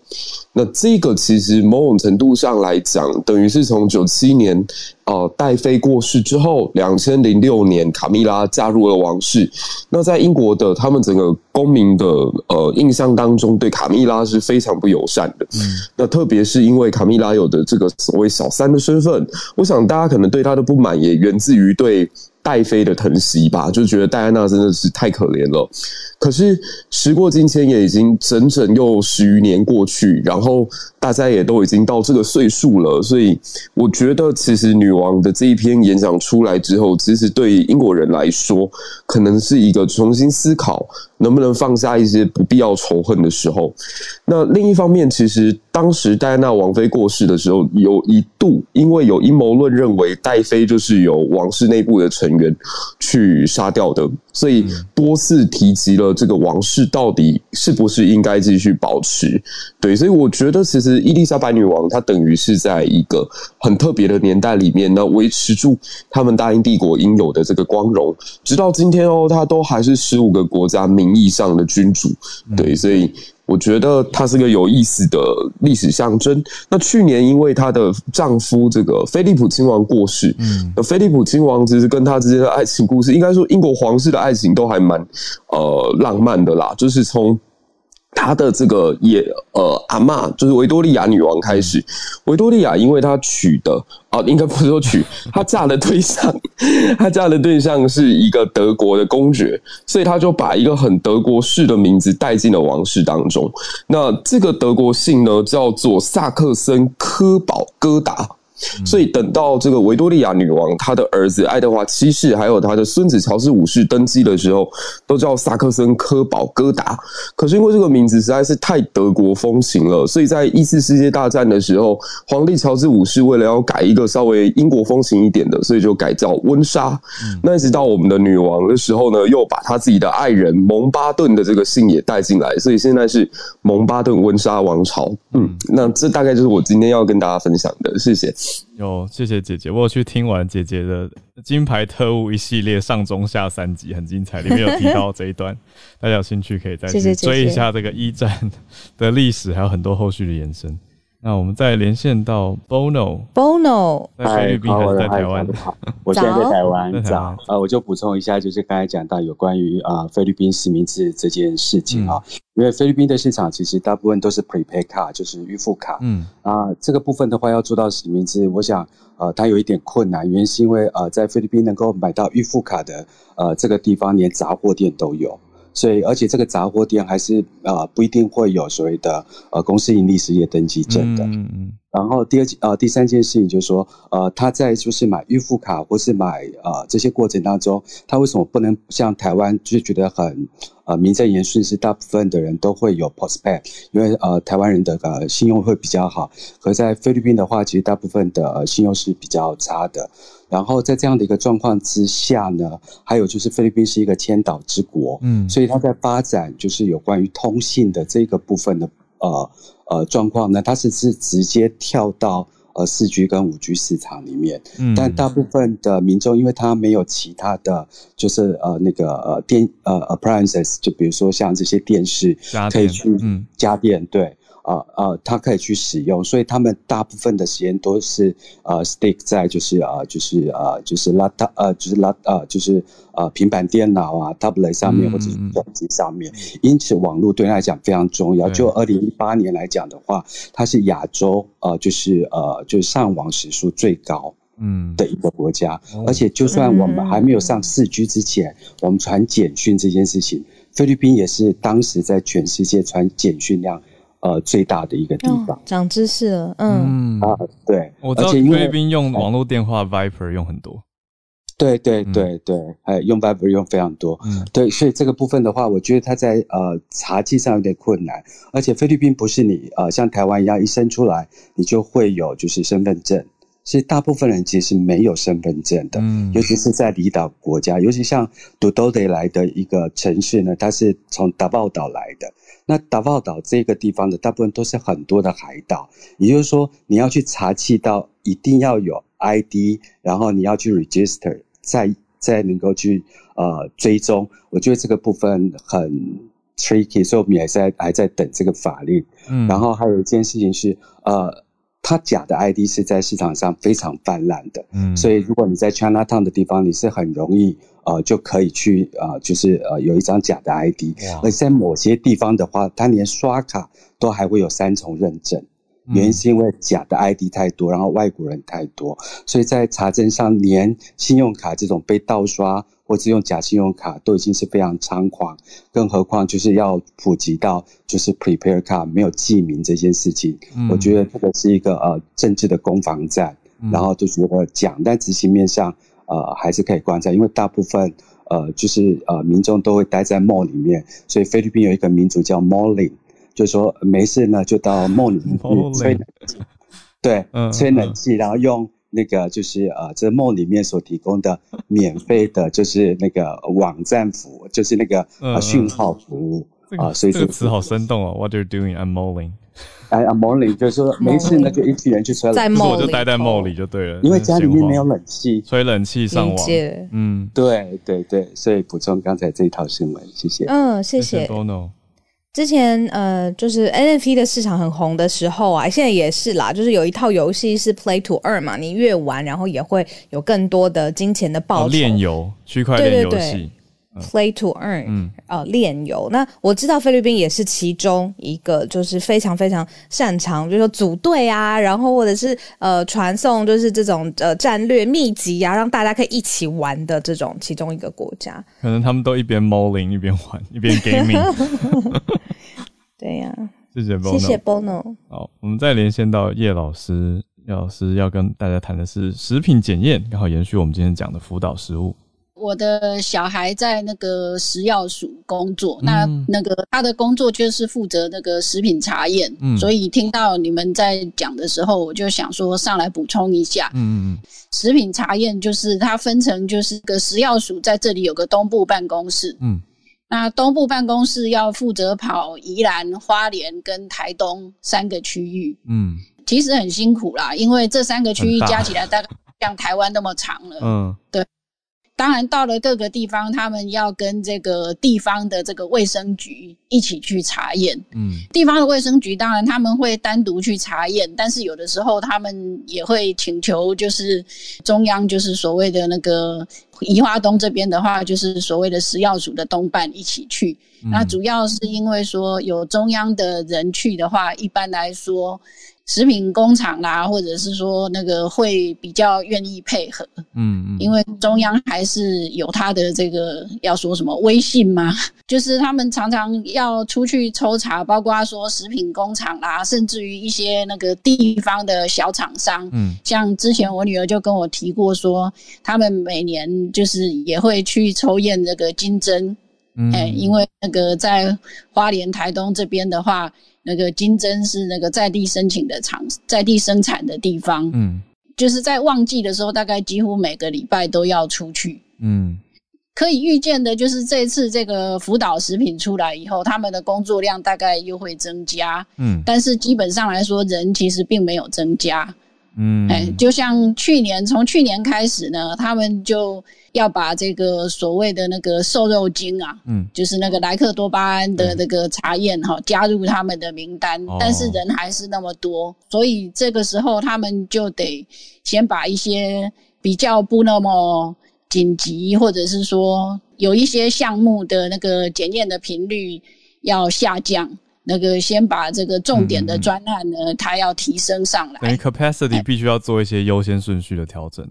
那这个其实某种程度上来讲，等于是从九七年呃戴妃过世之后，两千零六年卡米拉加入了王室。那在英国的他们整个公民的呃印象当中，对卡米拉是非常不友善的。嗯，那特别是因为卡米拉有的这个所谓小三的身份，我想大家可能对她的不满也源自于对。戴妃的疼惜吧，就觉得戴安娜真的是太可怜了。可是时过境迁，也已经整整又十余年过去，然后大家也都已经到这个岁数了，所以我觉得，其实女王的这一篇演讲出来之后，其实对英国人来说，可能是一个重新思考能不能放下一些不必要仇恨的时候。那另一方面，其实当时戴安娜王妃过世的时候，有一度因为有阴谋论认为戴妃就是由王室内部的成员去杀掉的，所以多次提及了这个王室到底是不是应该继续保持。对，所以我觉得其实伊丽莎白女王她等于是在一个很特别的年代里面，那维持住他们大英帝国应有的这个光荣，直到今天哦，她都还是十五个国家名义上的君主。对，所以。我觉得它是个有意思的历史象征。那去年因为她的丈夫这个菲利普亲王过世，嗯，那菲利普亲王其实跟她之间的爱情故事，应该说英国皇室的爱情都还蛮呃浪漫的啦，就是从。他的这个也呃阿嬷就是维多利亚女王开始，维多利亚因为她娶的啊，应该不是说娶，她嫁的对象，她嫁的对象是一个德国的公爵，所以她就把一个很德国式的名字带进了王室当中。那这个德国姓呢，叫做萨克森科堡哥达。所以等到这个维多利亚女王她的儿子爱德华七世，还有她的孙子乔治五世登基的时候，都叫萨克森科堡哥达。可是因为这个名字实在是太德国风情了，所以在一次世界大战的时候，皇帝乔治五世为了要改一个稍微英国风情一点的，所以就改叫温莎。嗯、那一直到我们的女王的时候呢，又把她自己的爱人蒙巴顿的这个姓也带进来，所以现在是蒙巴顿温莎王朝。嗯，那这大概就是我今天要跟大家分享的，谢谢。有，谢谢姐姐。我有去听完姐姐的《金牌特务》一系列上中下三集，很精彩，里面有提到这一段，大家有兴趣可以再去追一下这个一战的历史，还有很多后续的延伸。那我们再连线到 Bono，Bono 在菲律宾还是在台湾？我现在在台湾。早，呃，我就补充一下，就是刚才讲到有关于啊、呃、菲律宾实名制这件事情啊，嗯、因为菲律宾的市场其实大部分都是 prepaid 卡，就是预付卡。嗯啊、呃，这个部分的话要做到实名制，我想呃它有一点困难，原因是因为呃在菲律宾能够买到预付卡的呃这个地方连杂货店都有。所以，而且这个杂货店还是呃不一定会有所谓的呃公司盈利事业登记证的。然后第二呃第三件事情就是说呃他在就是买预付卡或是买呃这些过程当中，他为什么不能像台湾就是觉得很呃名正言顺是大部分的人都会有 postpaid，因为呃台湾人的呃信用会比较好，可在菲律宾的话，其实大部分的呃信用是比较差的。然后在这样的一个状况之下呢，还有就是菲律宾是一个千岛之国，嗯，所以它在发展就是有关于通信的这个部分的呃。呃，状况呢，它是是直接跳到呃四 G 跟五 G 市场里面，嗯，但大部分的民众因为他没有其他的就是呃那个呃电呃 appliances，就比如说像这些电视可以去嗯家电对。啊啊，他可以去使用，所以他们大部分的时间都是呃 stick 在就是呃就是呃就是拉他呃就是拉呃就是呃平板电脑啊 tablet 上面或者是手机上面，因此网络对他来讲非常重要。就二零一八年来讲的话，它是亚洲呃就是呃就是上网时速最高嗯的一个国家，而且就算我们还没有上四 G 之前，我们传简讯这件事情，菲律宾也是当时在全世界传简讯量。呃，最大的一个地方，哦、长知识了，嗯，嗯。啊，对，我知道菲律宾用网络电话 Viper 用很多，对对对对，还有用 Viper 用非常多。嗯，对，所以这个部分的话，我觉得他在呃查记上有点困难，而且菲律宾不是你呃像台湾一样一生出来你就会有就是身份证，其实大部分人其实没有身份证的，嗯，尤其是在离岛国家，尤其像 Dodote 来的一个城市呢，它是从达宝岛来的，那达宝岛这个地方的大部分都是很多的海岛，也就是说你要去查气到一定要有 ID，然后你要去 register。再再能够去呃追踪，我觉得这个部分很 tricky，所以我们也在还在等这个法律。嗯，然后还有一件事情是，呃，它假的 ID 是在市场上非常泛滥的。嗯，所以如果你在 Chinatown 的地方，你是很容易呃就可以去呃就是呃有一张假的 ID，而在某些地方的话，它连刷卡都还会有三重认证。原因是因为假的 ID 太多，然后外国人太多，所以在查证上，连信用卡这种被盗刷或者用假信用卡都已经是非常猖狂，更何况就是要普及到就是 prepare card 没有记名这件事情。嗯、我觉得这个是一个呃政治的攻防战，嗯、然后就是我讲，但执行面上呃还是可以观察，因为大部分呃就是呃民众都会待在 mall 里面，所以菲律宾有一个民族叫 malling。就是说没事呢，就到梦里面 去吹冷气，对，嗯、吹冷气，然后用那个就是呃，这梦里面所提供的免费的，就是那个网站服务，就是那个呃讯号服务啊。所以这个词好生动哦，What are you doing? I'm mulling. I'm mulling，就是说没事呢，就一群人去吹冷气，我就待在梦里就对了，因为家里面没有冷气，吹冷气上网。嗯，对对对，所以补充刚才这一套新闻，谢谢。嗯，谢谢。之前呃，就是 NFT 的市场很红的时候啊，现在也是啦。就是有一套游戏是 Play to Earn 嘛，你越玩，然后也会有更多的金钱的报酬。链游，区块链游戏。Play to earn，嗯，呃，炼油。那我知道菲律宾也是其中一个，就是非常非常擅长，就是说组队啊，然后或者是呃传送，就是这种呃战略秘籍啊，让大家可以一起玩的这种其中一个国家。可能他们都一边 mulling 一边玩一边 gaming。对呀、啊，谢谢 Bono，谢谢 Bono。好，我们再连线到叶老师，叶老师要跟大家谈的是食品检验，刚好延续我们今天讲的辅导食物。我的小孩在那个食药署工作，嗯、那那个他的工作就是负责那个食品查验，嗯、所以听到你们在讲的时候，我就想说上来补充一下。嗯嗯，食品查验就是它分成就是个食药署在这里有个东部办公室，嗯，那东部办公室要负责跑宜兰、花莲跟台东三个区域，嗯，其实很辛苦啦，因为这三个区域加起来大概像台湾那么长了，嗯，对。当然，到了各个地方，他们要跟这个地方的这个卫生局一起去查验。嗯，地方的卫生局当然他们会单独去查验，但是有的时候他们也会请求，就是中央，就是所谓的那个宜花东这边的话，就是所谓的食药署的东办一起去。嗯，那主要是因为说有中央的人去的话，一般来说。食品工厂啦，或者是说那个会比较愿意配合，嗯嗯，因为中央还是有他的这个要说什么威信嘛，就是他们常常要出去抽查，包括说食品工厂啦，甚至于一些那个地方的小厂商，嗯，像之前我女儿就跟我提过说，他们每年就是也会去抽验这个金针，嗯，哎，因为那个在花莲台东这边的话。那个金针是那个在地申请的厂，在地生产的地方，嗯，就是在旺季的时候，大概几乎每个礼拜都要出去，嗯，可以预见的，就是这次这个福岛食品出来以后，他们的工作量大概又会增加，嗯，但是基本上来说，人其实并没有增加。嗯，哎，就像去年，从去年开始呢，他们就要把这个所谓的那个瘦肉精啊，嗯，就是那个莱克多巴胺的那个查验哈，加入他们的名单，嗯，但是人还是那么多，所以这个时候他们就得先把一些比较不那么紧急，或者是说有一些项目的那个检验的频率要下降。那个先把这个重点的专案呢，嗯、它要提升上来。等于 capacity 必须要做一些优先顺序的调整。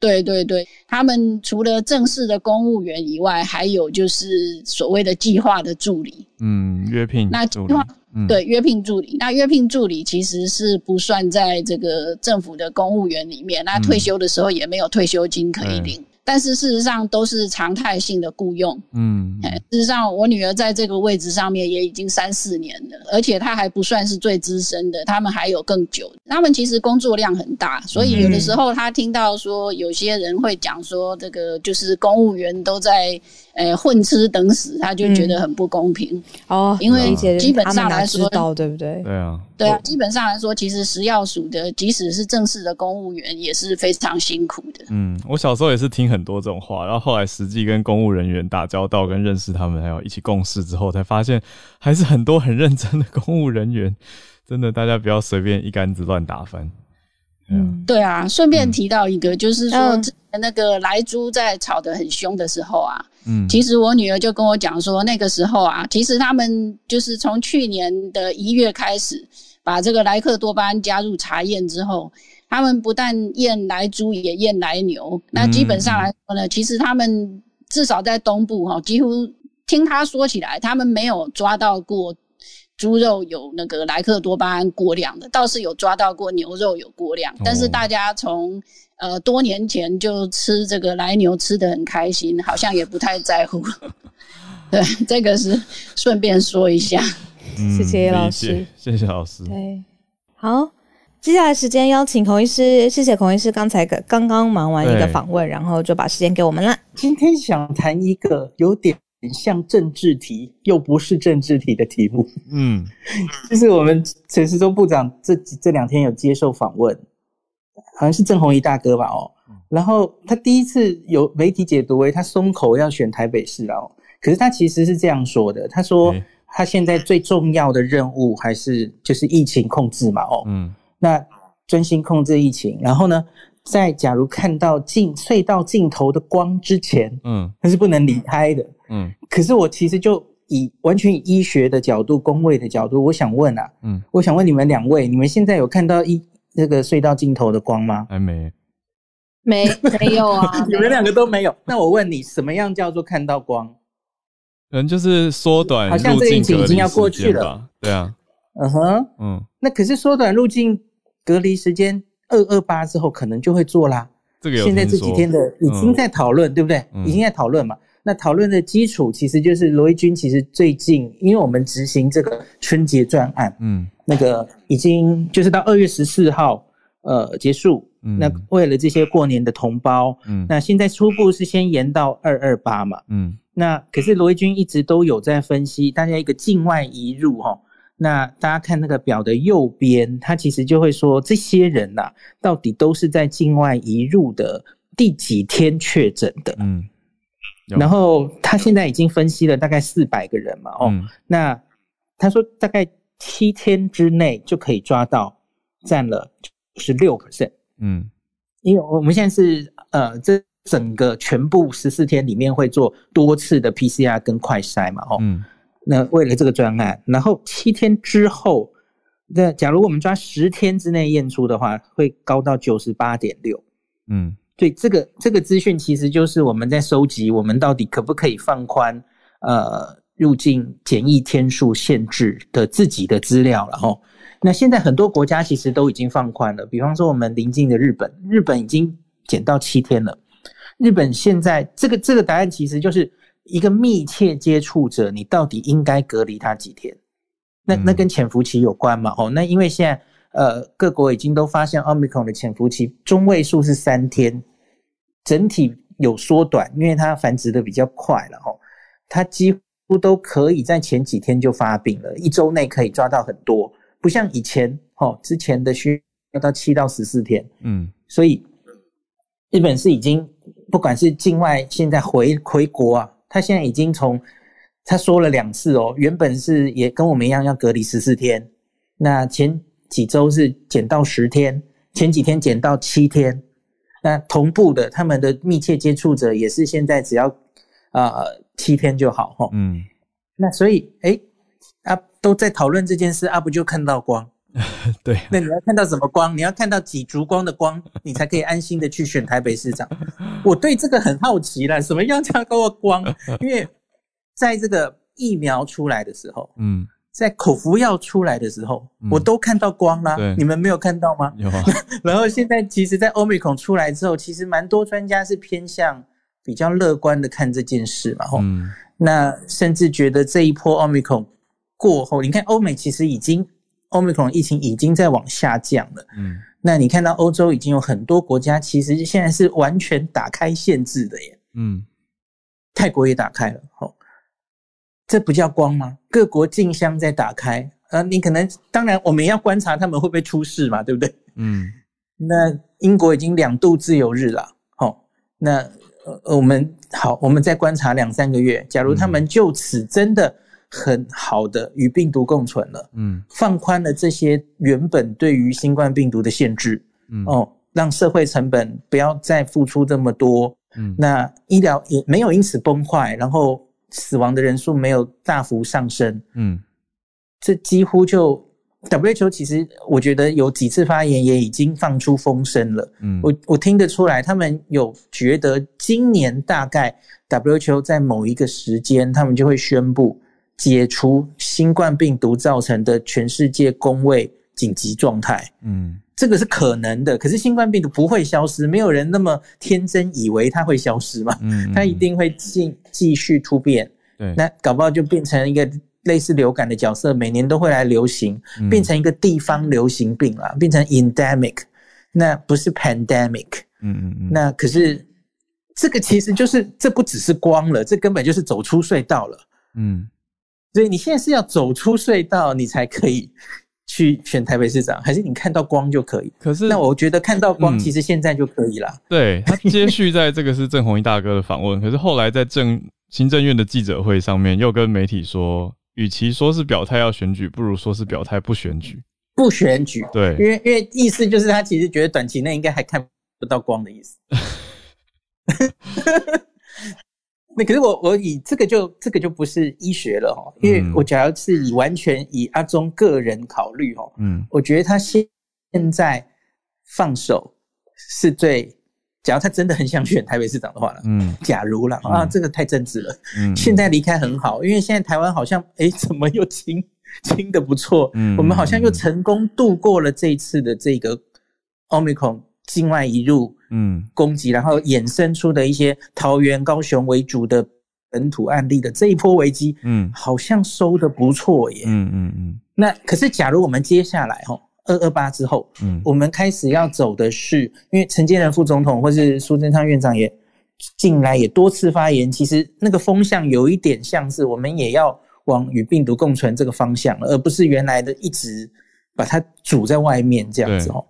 对对对，他们除了正式的公务员以外，还有就是所谓的计划的助理。嗯，约聘。那计划，嗯、对，约聘助理。那约聘助理其实是不算在这个政府的公务员里面。那退休的时候也没有退休金可以领。嗯但是事实上都是常态性的雇佣。嗯，事实上我女儿在这个位置上面也已经三四年了，而且她还不算是最资深的，他们还有更久。他们其实工作量很大，所以有的时候她听到说有些人会讲说这个就是公务员都在。呃，混吃等死，他就觉得很不公平、嗯、哦。因为基本上来说，对不对？对啊，对啊。基本上来说，其实食药署的，即使是正式的公务员，也是非常辛苦的。嗯，我小时候也是听很多这种话，然后后来实际跟公务人员打交道，跟认识他们，还有一起共事之后，才发现还是很多很认真的公务人员。真的，大家不要随便一竿子乱打翻。嗯，对啊。顺便提到一个，嗯、就是说，之前那个莱猪在吵得很凶的时候啊。嗯，其实我女儿就跟我讲说，那个时候啊，其实他们就是从去年的一月开始，把这个莱克多巴胺加入查验之后，他们不但验来猪，也验来牛。那基本上来说呢，其实他们至少在东部哈，几乎听他说起来，他们没有抓到过猪肉有那个莱克多巴胺过量的，倒是有抓到过牛肉有过量，但是大家从呃，多年前就吃这个来牛吃的很开心，好像也不太在乎。对，这个是顺便说一下。嗯、谢谢老师，谢谢老师。对，好，接下来时间邀请孔医师，谢谢孔医师刚才刚刚忙完一个访问，然后就把时间给我们了。今天想谈一个有点像政治题又不是政治题的题目。嗯，就是我们陈时中部长这这两天有接受访问。好像是郑弘仪大哥吧，哦，然后他第一次有媒体解读为他松口要选台北市哦，可是他其实是这样说的，他说他现在最重要的任务还是就是疫情控制嘛，哦，嗯，那专心控制疫情，然后呢，在假如看到尽隧道尽头的光之前，嗯，他是不能离开的，嗯，可是我其实就以完全以医学的角度、工位的角度，我想问啊，嗯，我想问你们两位，你们现在有看到一？那个隧道尽头的光吗？还没，没没有啊！你们两个都没有。那我问你，什么样叫做看到光？嗯，就是缩短，好像这疫情已经要过去了。对啊，嗯哼，嗯。那可是缩短路径隔离时间，二二八之后可能就会做啦。这个有现在这几天的已经在讨论，嗯、对不对？已经在讨论嘛。那讨论的基础其实就是罗毅军，其实最近因为我们执行这个春节专案，嗯。那个已经就是到二月十四号，呃，结束。嗯。那为了这些过年的同胞，嗯，那现在初步是先延到二二八嘛，嗯。那可是罗毅军一直都有在分析，大家一个境外移入哈。那大家看那个表的右边，他其实就会说这些人呐、啊，到底都是在境外移入的第几天确诊的？嗯。然后他现在已经分析了大概四百个人嘛，哦，嗯、那他说大概。七天之内就可以抓到，占了十六 percent。嗯，因为我们现在是呃，这整个全部十四天里面会做多次的 PCR 跟快筛嘛，哦，嗯，那为了这个专案，然后七天之后，那假如我们抓十天之内验出的话，会高到九十八点六。嗯，所以这个这个资讯其实就是我们在收集，我们到底可不可以放宽？呃。入境检疫天数限制的自己的资料了齁，那现在很多国家其实都已经放宽了，比方说我们邻近的日本，日本已经减到七天了。日本现在这个这个答案其实就是一个密切接触者，你到底应该隔离他几天？那那跟潜伏期有关嘛？哦，那因为现在呃各国已经都发现 Omicron 的潜伏期中位数是三天，整体有缩短，因为它繁殖的比较快了哦，它几乎。都可以在前几天就发病了，一周内可以抓到很多，不像以前哦，之前的需要到七到十四天，嗯，所以日本是已经不管是境外现在回回国啊，他现在已经从他说了两次哦，原本是也跟我们一样要隔离十四天，那前几周是减到十天，前几天减到七天，那同步的他们的密切接触者也是现在只要啊。呃七天就好哈，嗯，那所以诶啊都在讨论这件事啊，不就看到光？对，那你要看到什么光？你要看到几烛光的光，你才可以安心的去选台北市长。我对这个很好奇了，什么样叫做光？因为在这个疫苗出来的时候，嗯，在口服药出来的时候，嗯、我都看到光啦。对你们没有看到吗？有啊。然后现在其实，在 Omicron 出来之后，其实蛮多专家是偏向。比较乐观的看这件事嘛，吼、嗯，那甚至觉得这一波奥密克戎过后，你看欧美其实已经奥密克戎疫情已经在往下降了，嗯，那你看到欧洲已经有很多国家其实现在是完全打开限制的耶，嗯，泰国也打开了，吼，这不叫光吗？各国竞相在打开，呃，你可能当然我们要观察他们会不会出事嘛，对不对？嗯，那英国已经两度自由日了，好，那。呃，我们好，我们再观察两三个月。假如他们就此真的很好的与病毒共存了，嗯，放宽了这些原本对于新冠病毒的限制，嗯，哦，让社会成本不要再付出这么多，嗯，那医疗也没有因此崩坏，然后死亡的人数没有大幅上升，嗯，这几乎就。WHO 其实我觉得有几次发言也已经放出风声了，嗯，我我听得出来，他们有觉得今年大概 WHO 在某一个时间，他们就会宣布解除新冠病毒造成的全世界公卫紧急状态，嗯，这个是可能的。可是新冠病毒不会消失，没有人那么天真以为它会消失嘛，嗯，它一定会继继续突变，对，那搞不好就变成一个。类似流感的角色，每年都会来流行，变成一个地方流行病了，嗯、变成 endemic，那不是 pandemic。嗯嗯嗯。那可是这个其实就是，这不只是光了，这根本就是走出隧道了。嗯。所以你现在是要走出隧道，你才可以去选台北市长，还是你看到光就可以？可是，那我觉得看到光，其实现在就可以了。嗯、对，他接续在这个是郑弘仪大哥的访问，可是后来在政行政院的记者会上面，又跟媒体说。与其说是表态要选举，不如说是表态不选举。不选举，对，因为因为意思就是他其实觉得短期内应该还看不到光的意思。那可是我我以这个就这个就不是医学了哈，因为我假如是以完全以阿中个人考虑哈，嗯，我觉得他现现在放手是最。假如他真的很想选台北市长的话了？嗯，假如了啊，这个太政治了。嗯，现在离开很好，因为现在台湾好像哎、欸，怎么又清清的不错？嗯，我们好像又成功度过了这一次的这个奥密克戎境外移入嗯攻击，然后衍生出的一些桃园、高雄为主的本土案例的这一波危机，嗯，好像收的不错耶。嗯嗯嗯。那可是，假如我们接下来哈。二二八之后，嗯，我们开始要走的是，因为陈建仁副总统或是苏贞昌院长也近来也多次发言，其实那个风向有一点像是我们也要往与病毒共存这个方向了，而不是原来的一直把它煮在外面这样子哦。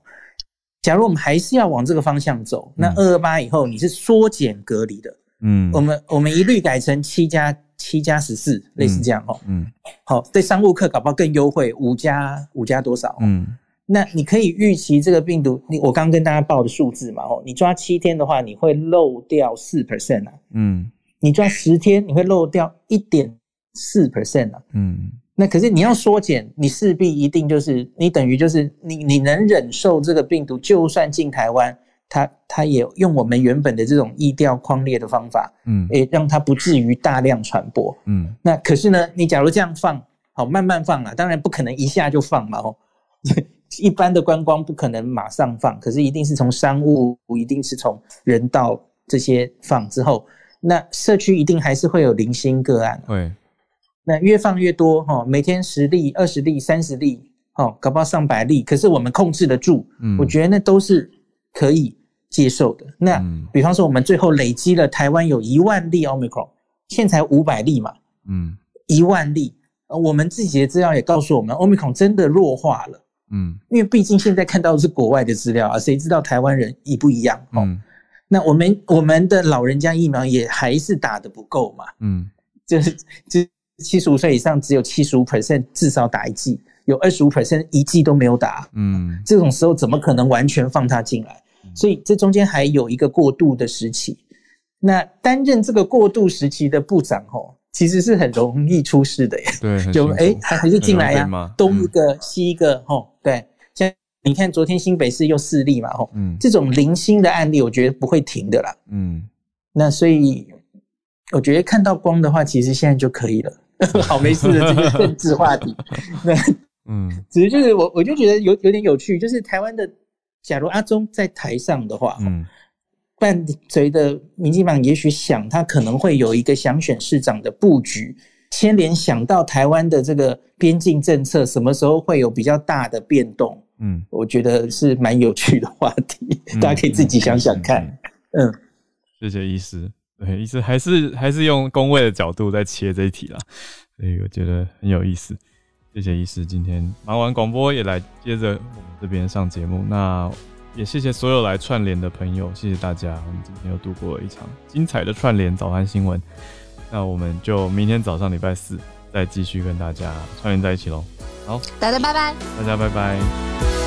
假如我们还是要往这个方向走，那二二八以后你是缩减隔离的，嗯，我们我们一律改成七加七加十四，类似这样哦，嗯，好，对商务客搞不好更优惠，五加五加多少，嗯。那你可以预期这个病毒，你我刚跟大家报的数字嘛，哦，你抓七天的话，你会漏掉四 percent 啊，嗯，你抓十天，你会漏掉一点四 percent 啊，嗯，那可是你要缩减，你势必一定就是你等于就是你你能忍受这个病毒，就算进台湾，它它也用我们原本的这种疫调框列的方法，嗯，诶，让它不至于大量传播，嗯，那可是呢，你假如这样放，好慢慢放啦，当然不可能一下就放嘛，哦。一般的观光不可能马上放，可是一定是从商务，一定是从人道这些放之后，那社区一定还是会有零星个案。对，那越放越多哈，每天十例、二十例、三十例，哦，搞不好上百例，可是我们控制得住，嗯，我觉得那都是可以接受的。那比方说，我们最后累积了台湾有一万例 Omicron，现在才五百例嘛，嗯，一万例，我们自己的资料也告诉我们，Omicron 真的弱化了。嗯，因为毕竟现在看到的是国外的资料啊，谁知道台湾人一不一样？哦，嗯，那我们我们的老人家疫苗也还是打得不够嘛？嗯，就是就七十五岁以上只有七十五 percent 至少打一剂，有二十五 percent 一剂都没有打。嗯，这种时候怎么可能完全放他进来？所以这中间还有一个过渡的时期。那担任这个过渡时期的部长，吼。其实是很容易出事的耶，对，就哎，还还是进来呀，东一个西一个，吼，对，像你看昨天新北市又四例嘛，吼，嗯，这种零星的案例，我觉得不会停的啦，嗯，那所以我觉得看到光的话，其实现在就可以了，好，没事的这个政治话题，那嗯，只是就是我我就觉得有有点有趣，就是台湾的，假如阿中在台上的话，嗯，伴随着民进党也许想他可能会有一个想选市长的布局，牵连想到台湾的这个边境政策什么时候会有比较大的变动？嗯，我觉得是蛮有趣的话题，嗯、大家可以自己想想看。嗯，嗯谢谢医师，对，医师还是还是用工位的角度在切这一题啦，所以我觉得很有意思。谢谢医师，今天忙完广播也来接着我们这边上节目。那也谢谢所有来串联的朋友，谢谢大家。我们今天又度过了一场精彩的串联早安新闻。那我们就明天早上礼拜四再继续跟大家串联在一起喽。好，大家拜拜，大家拜拜。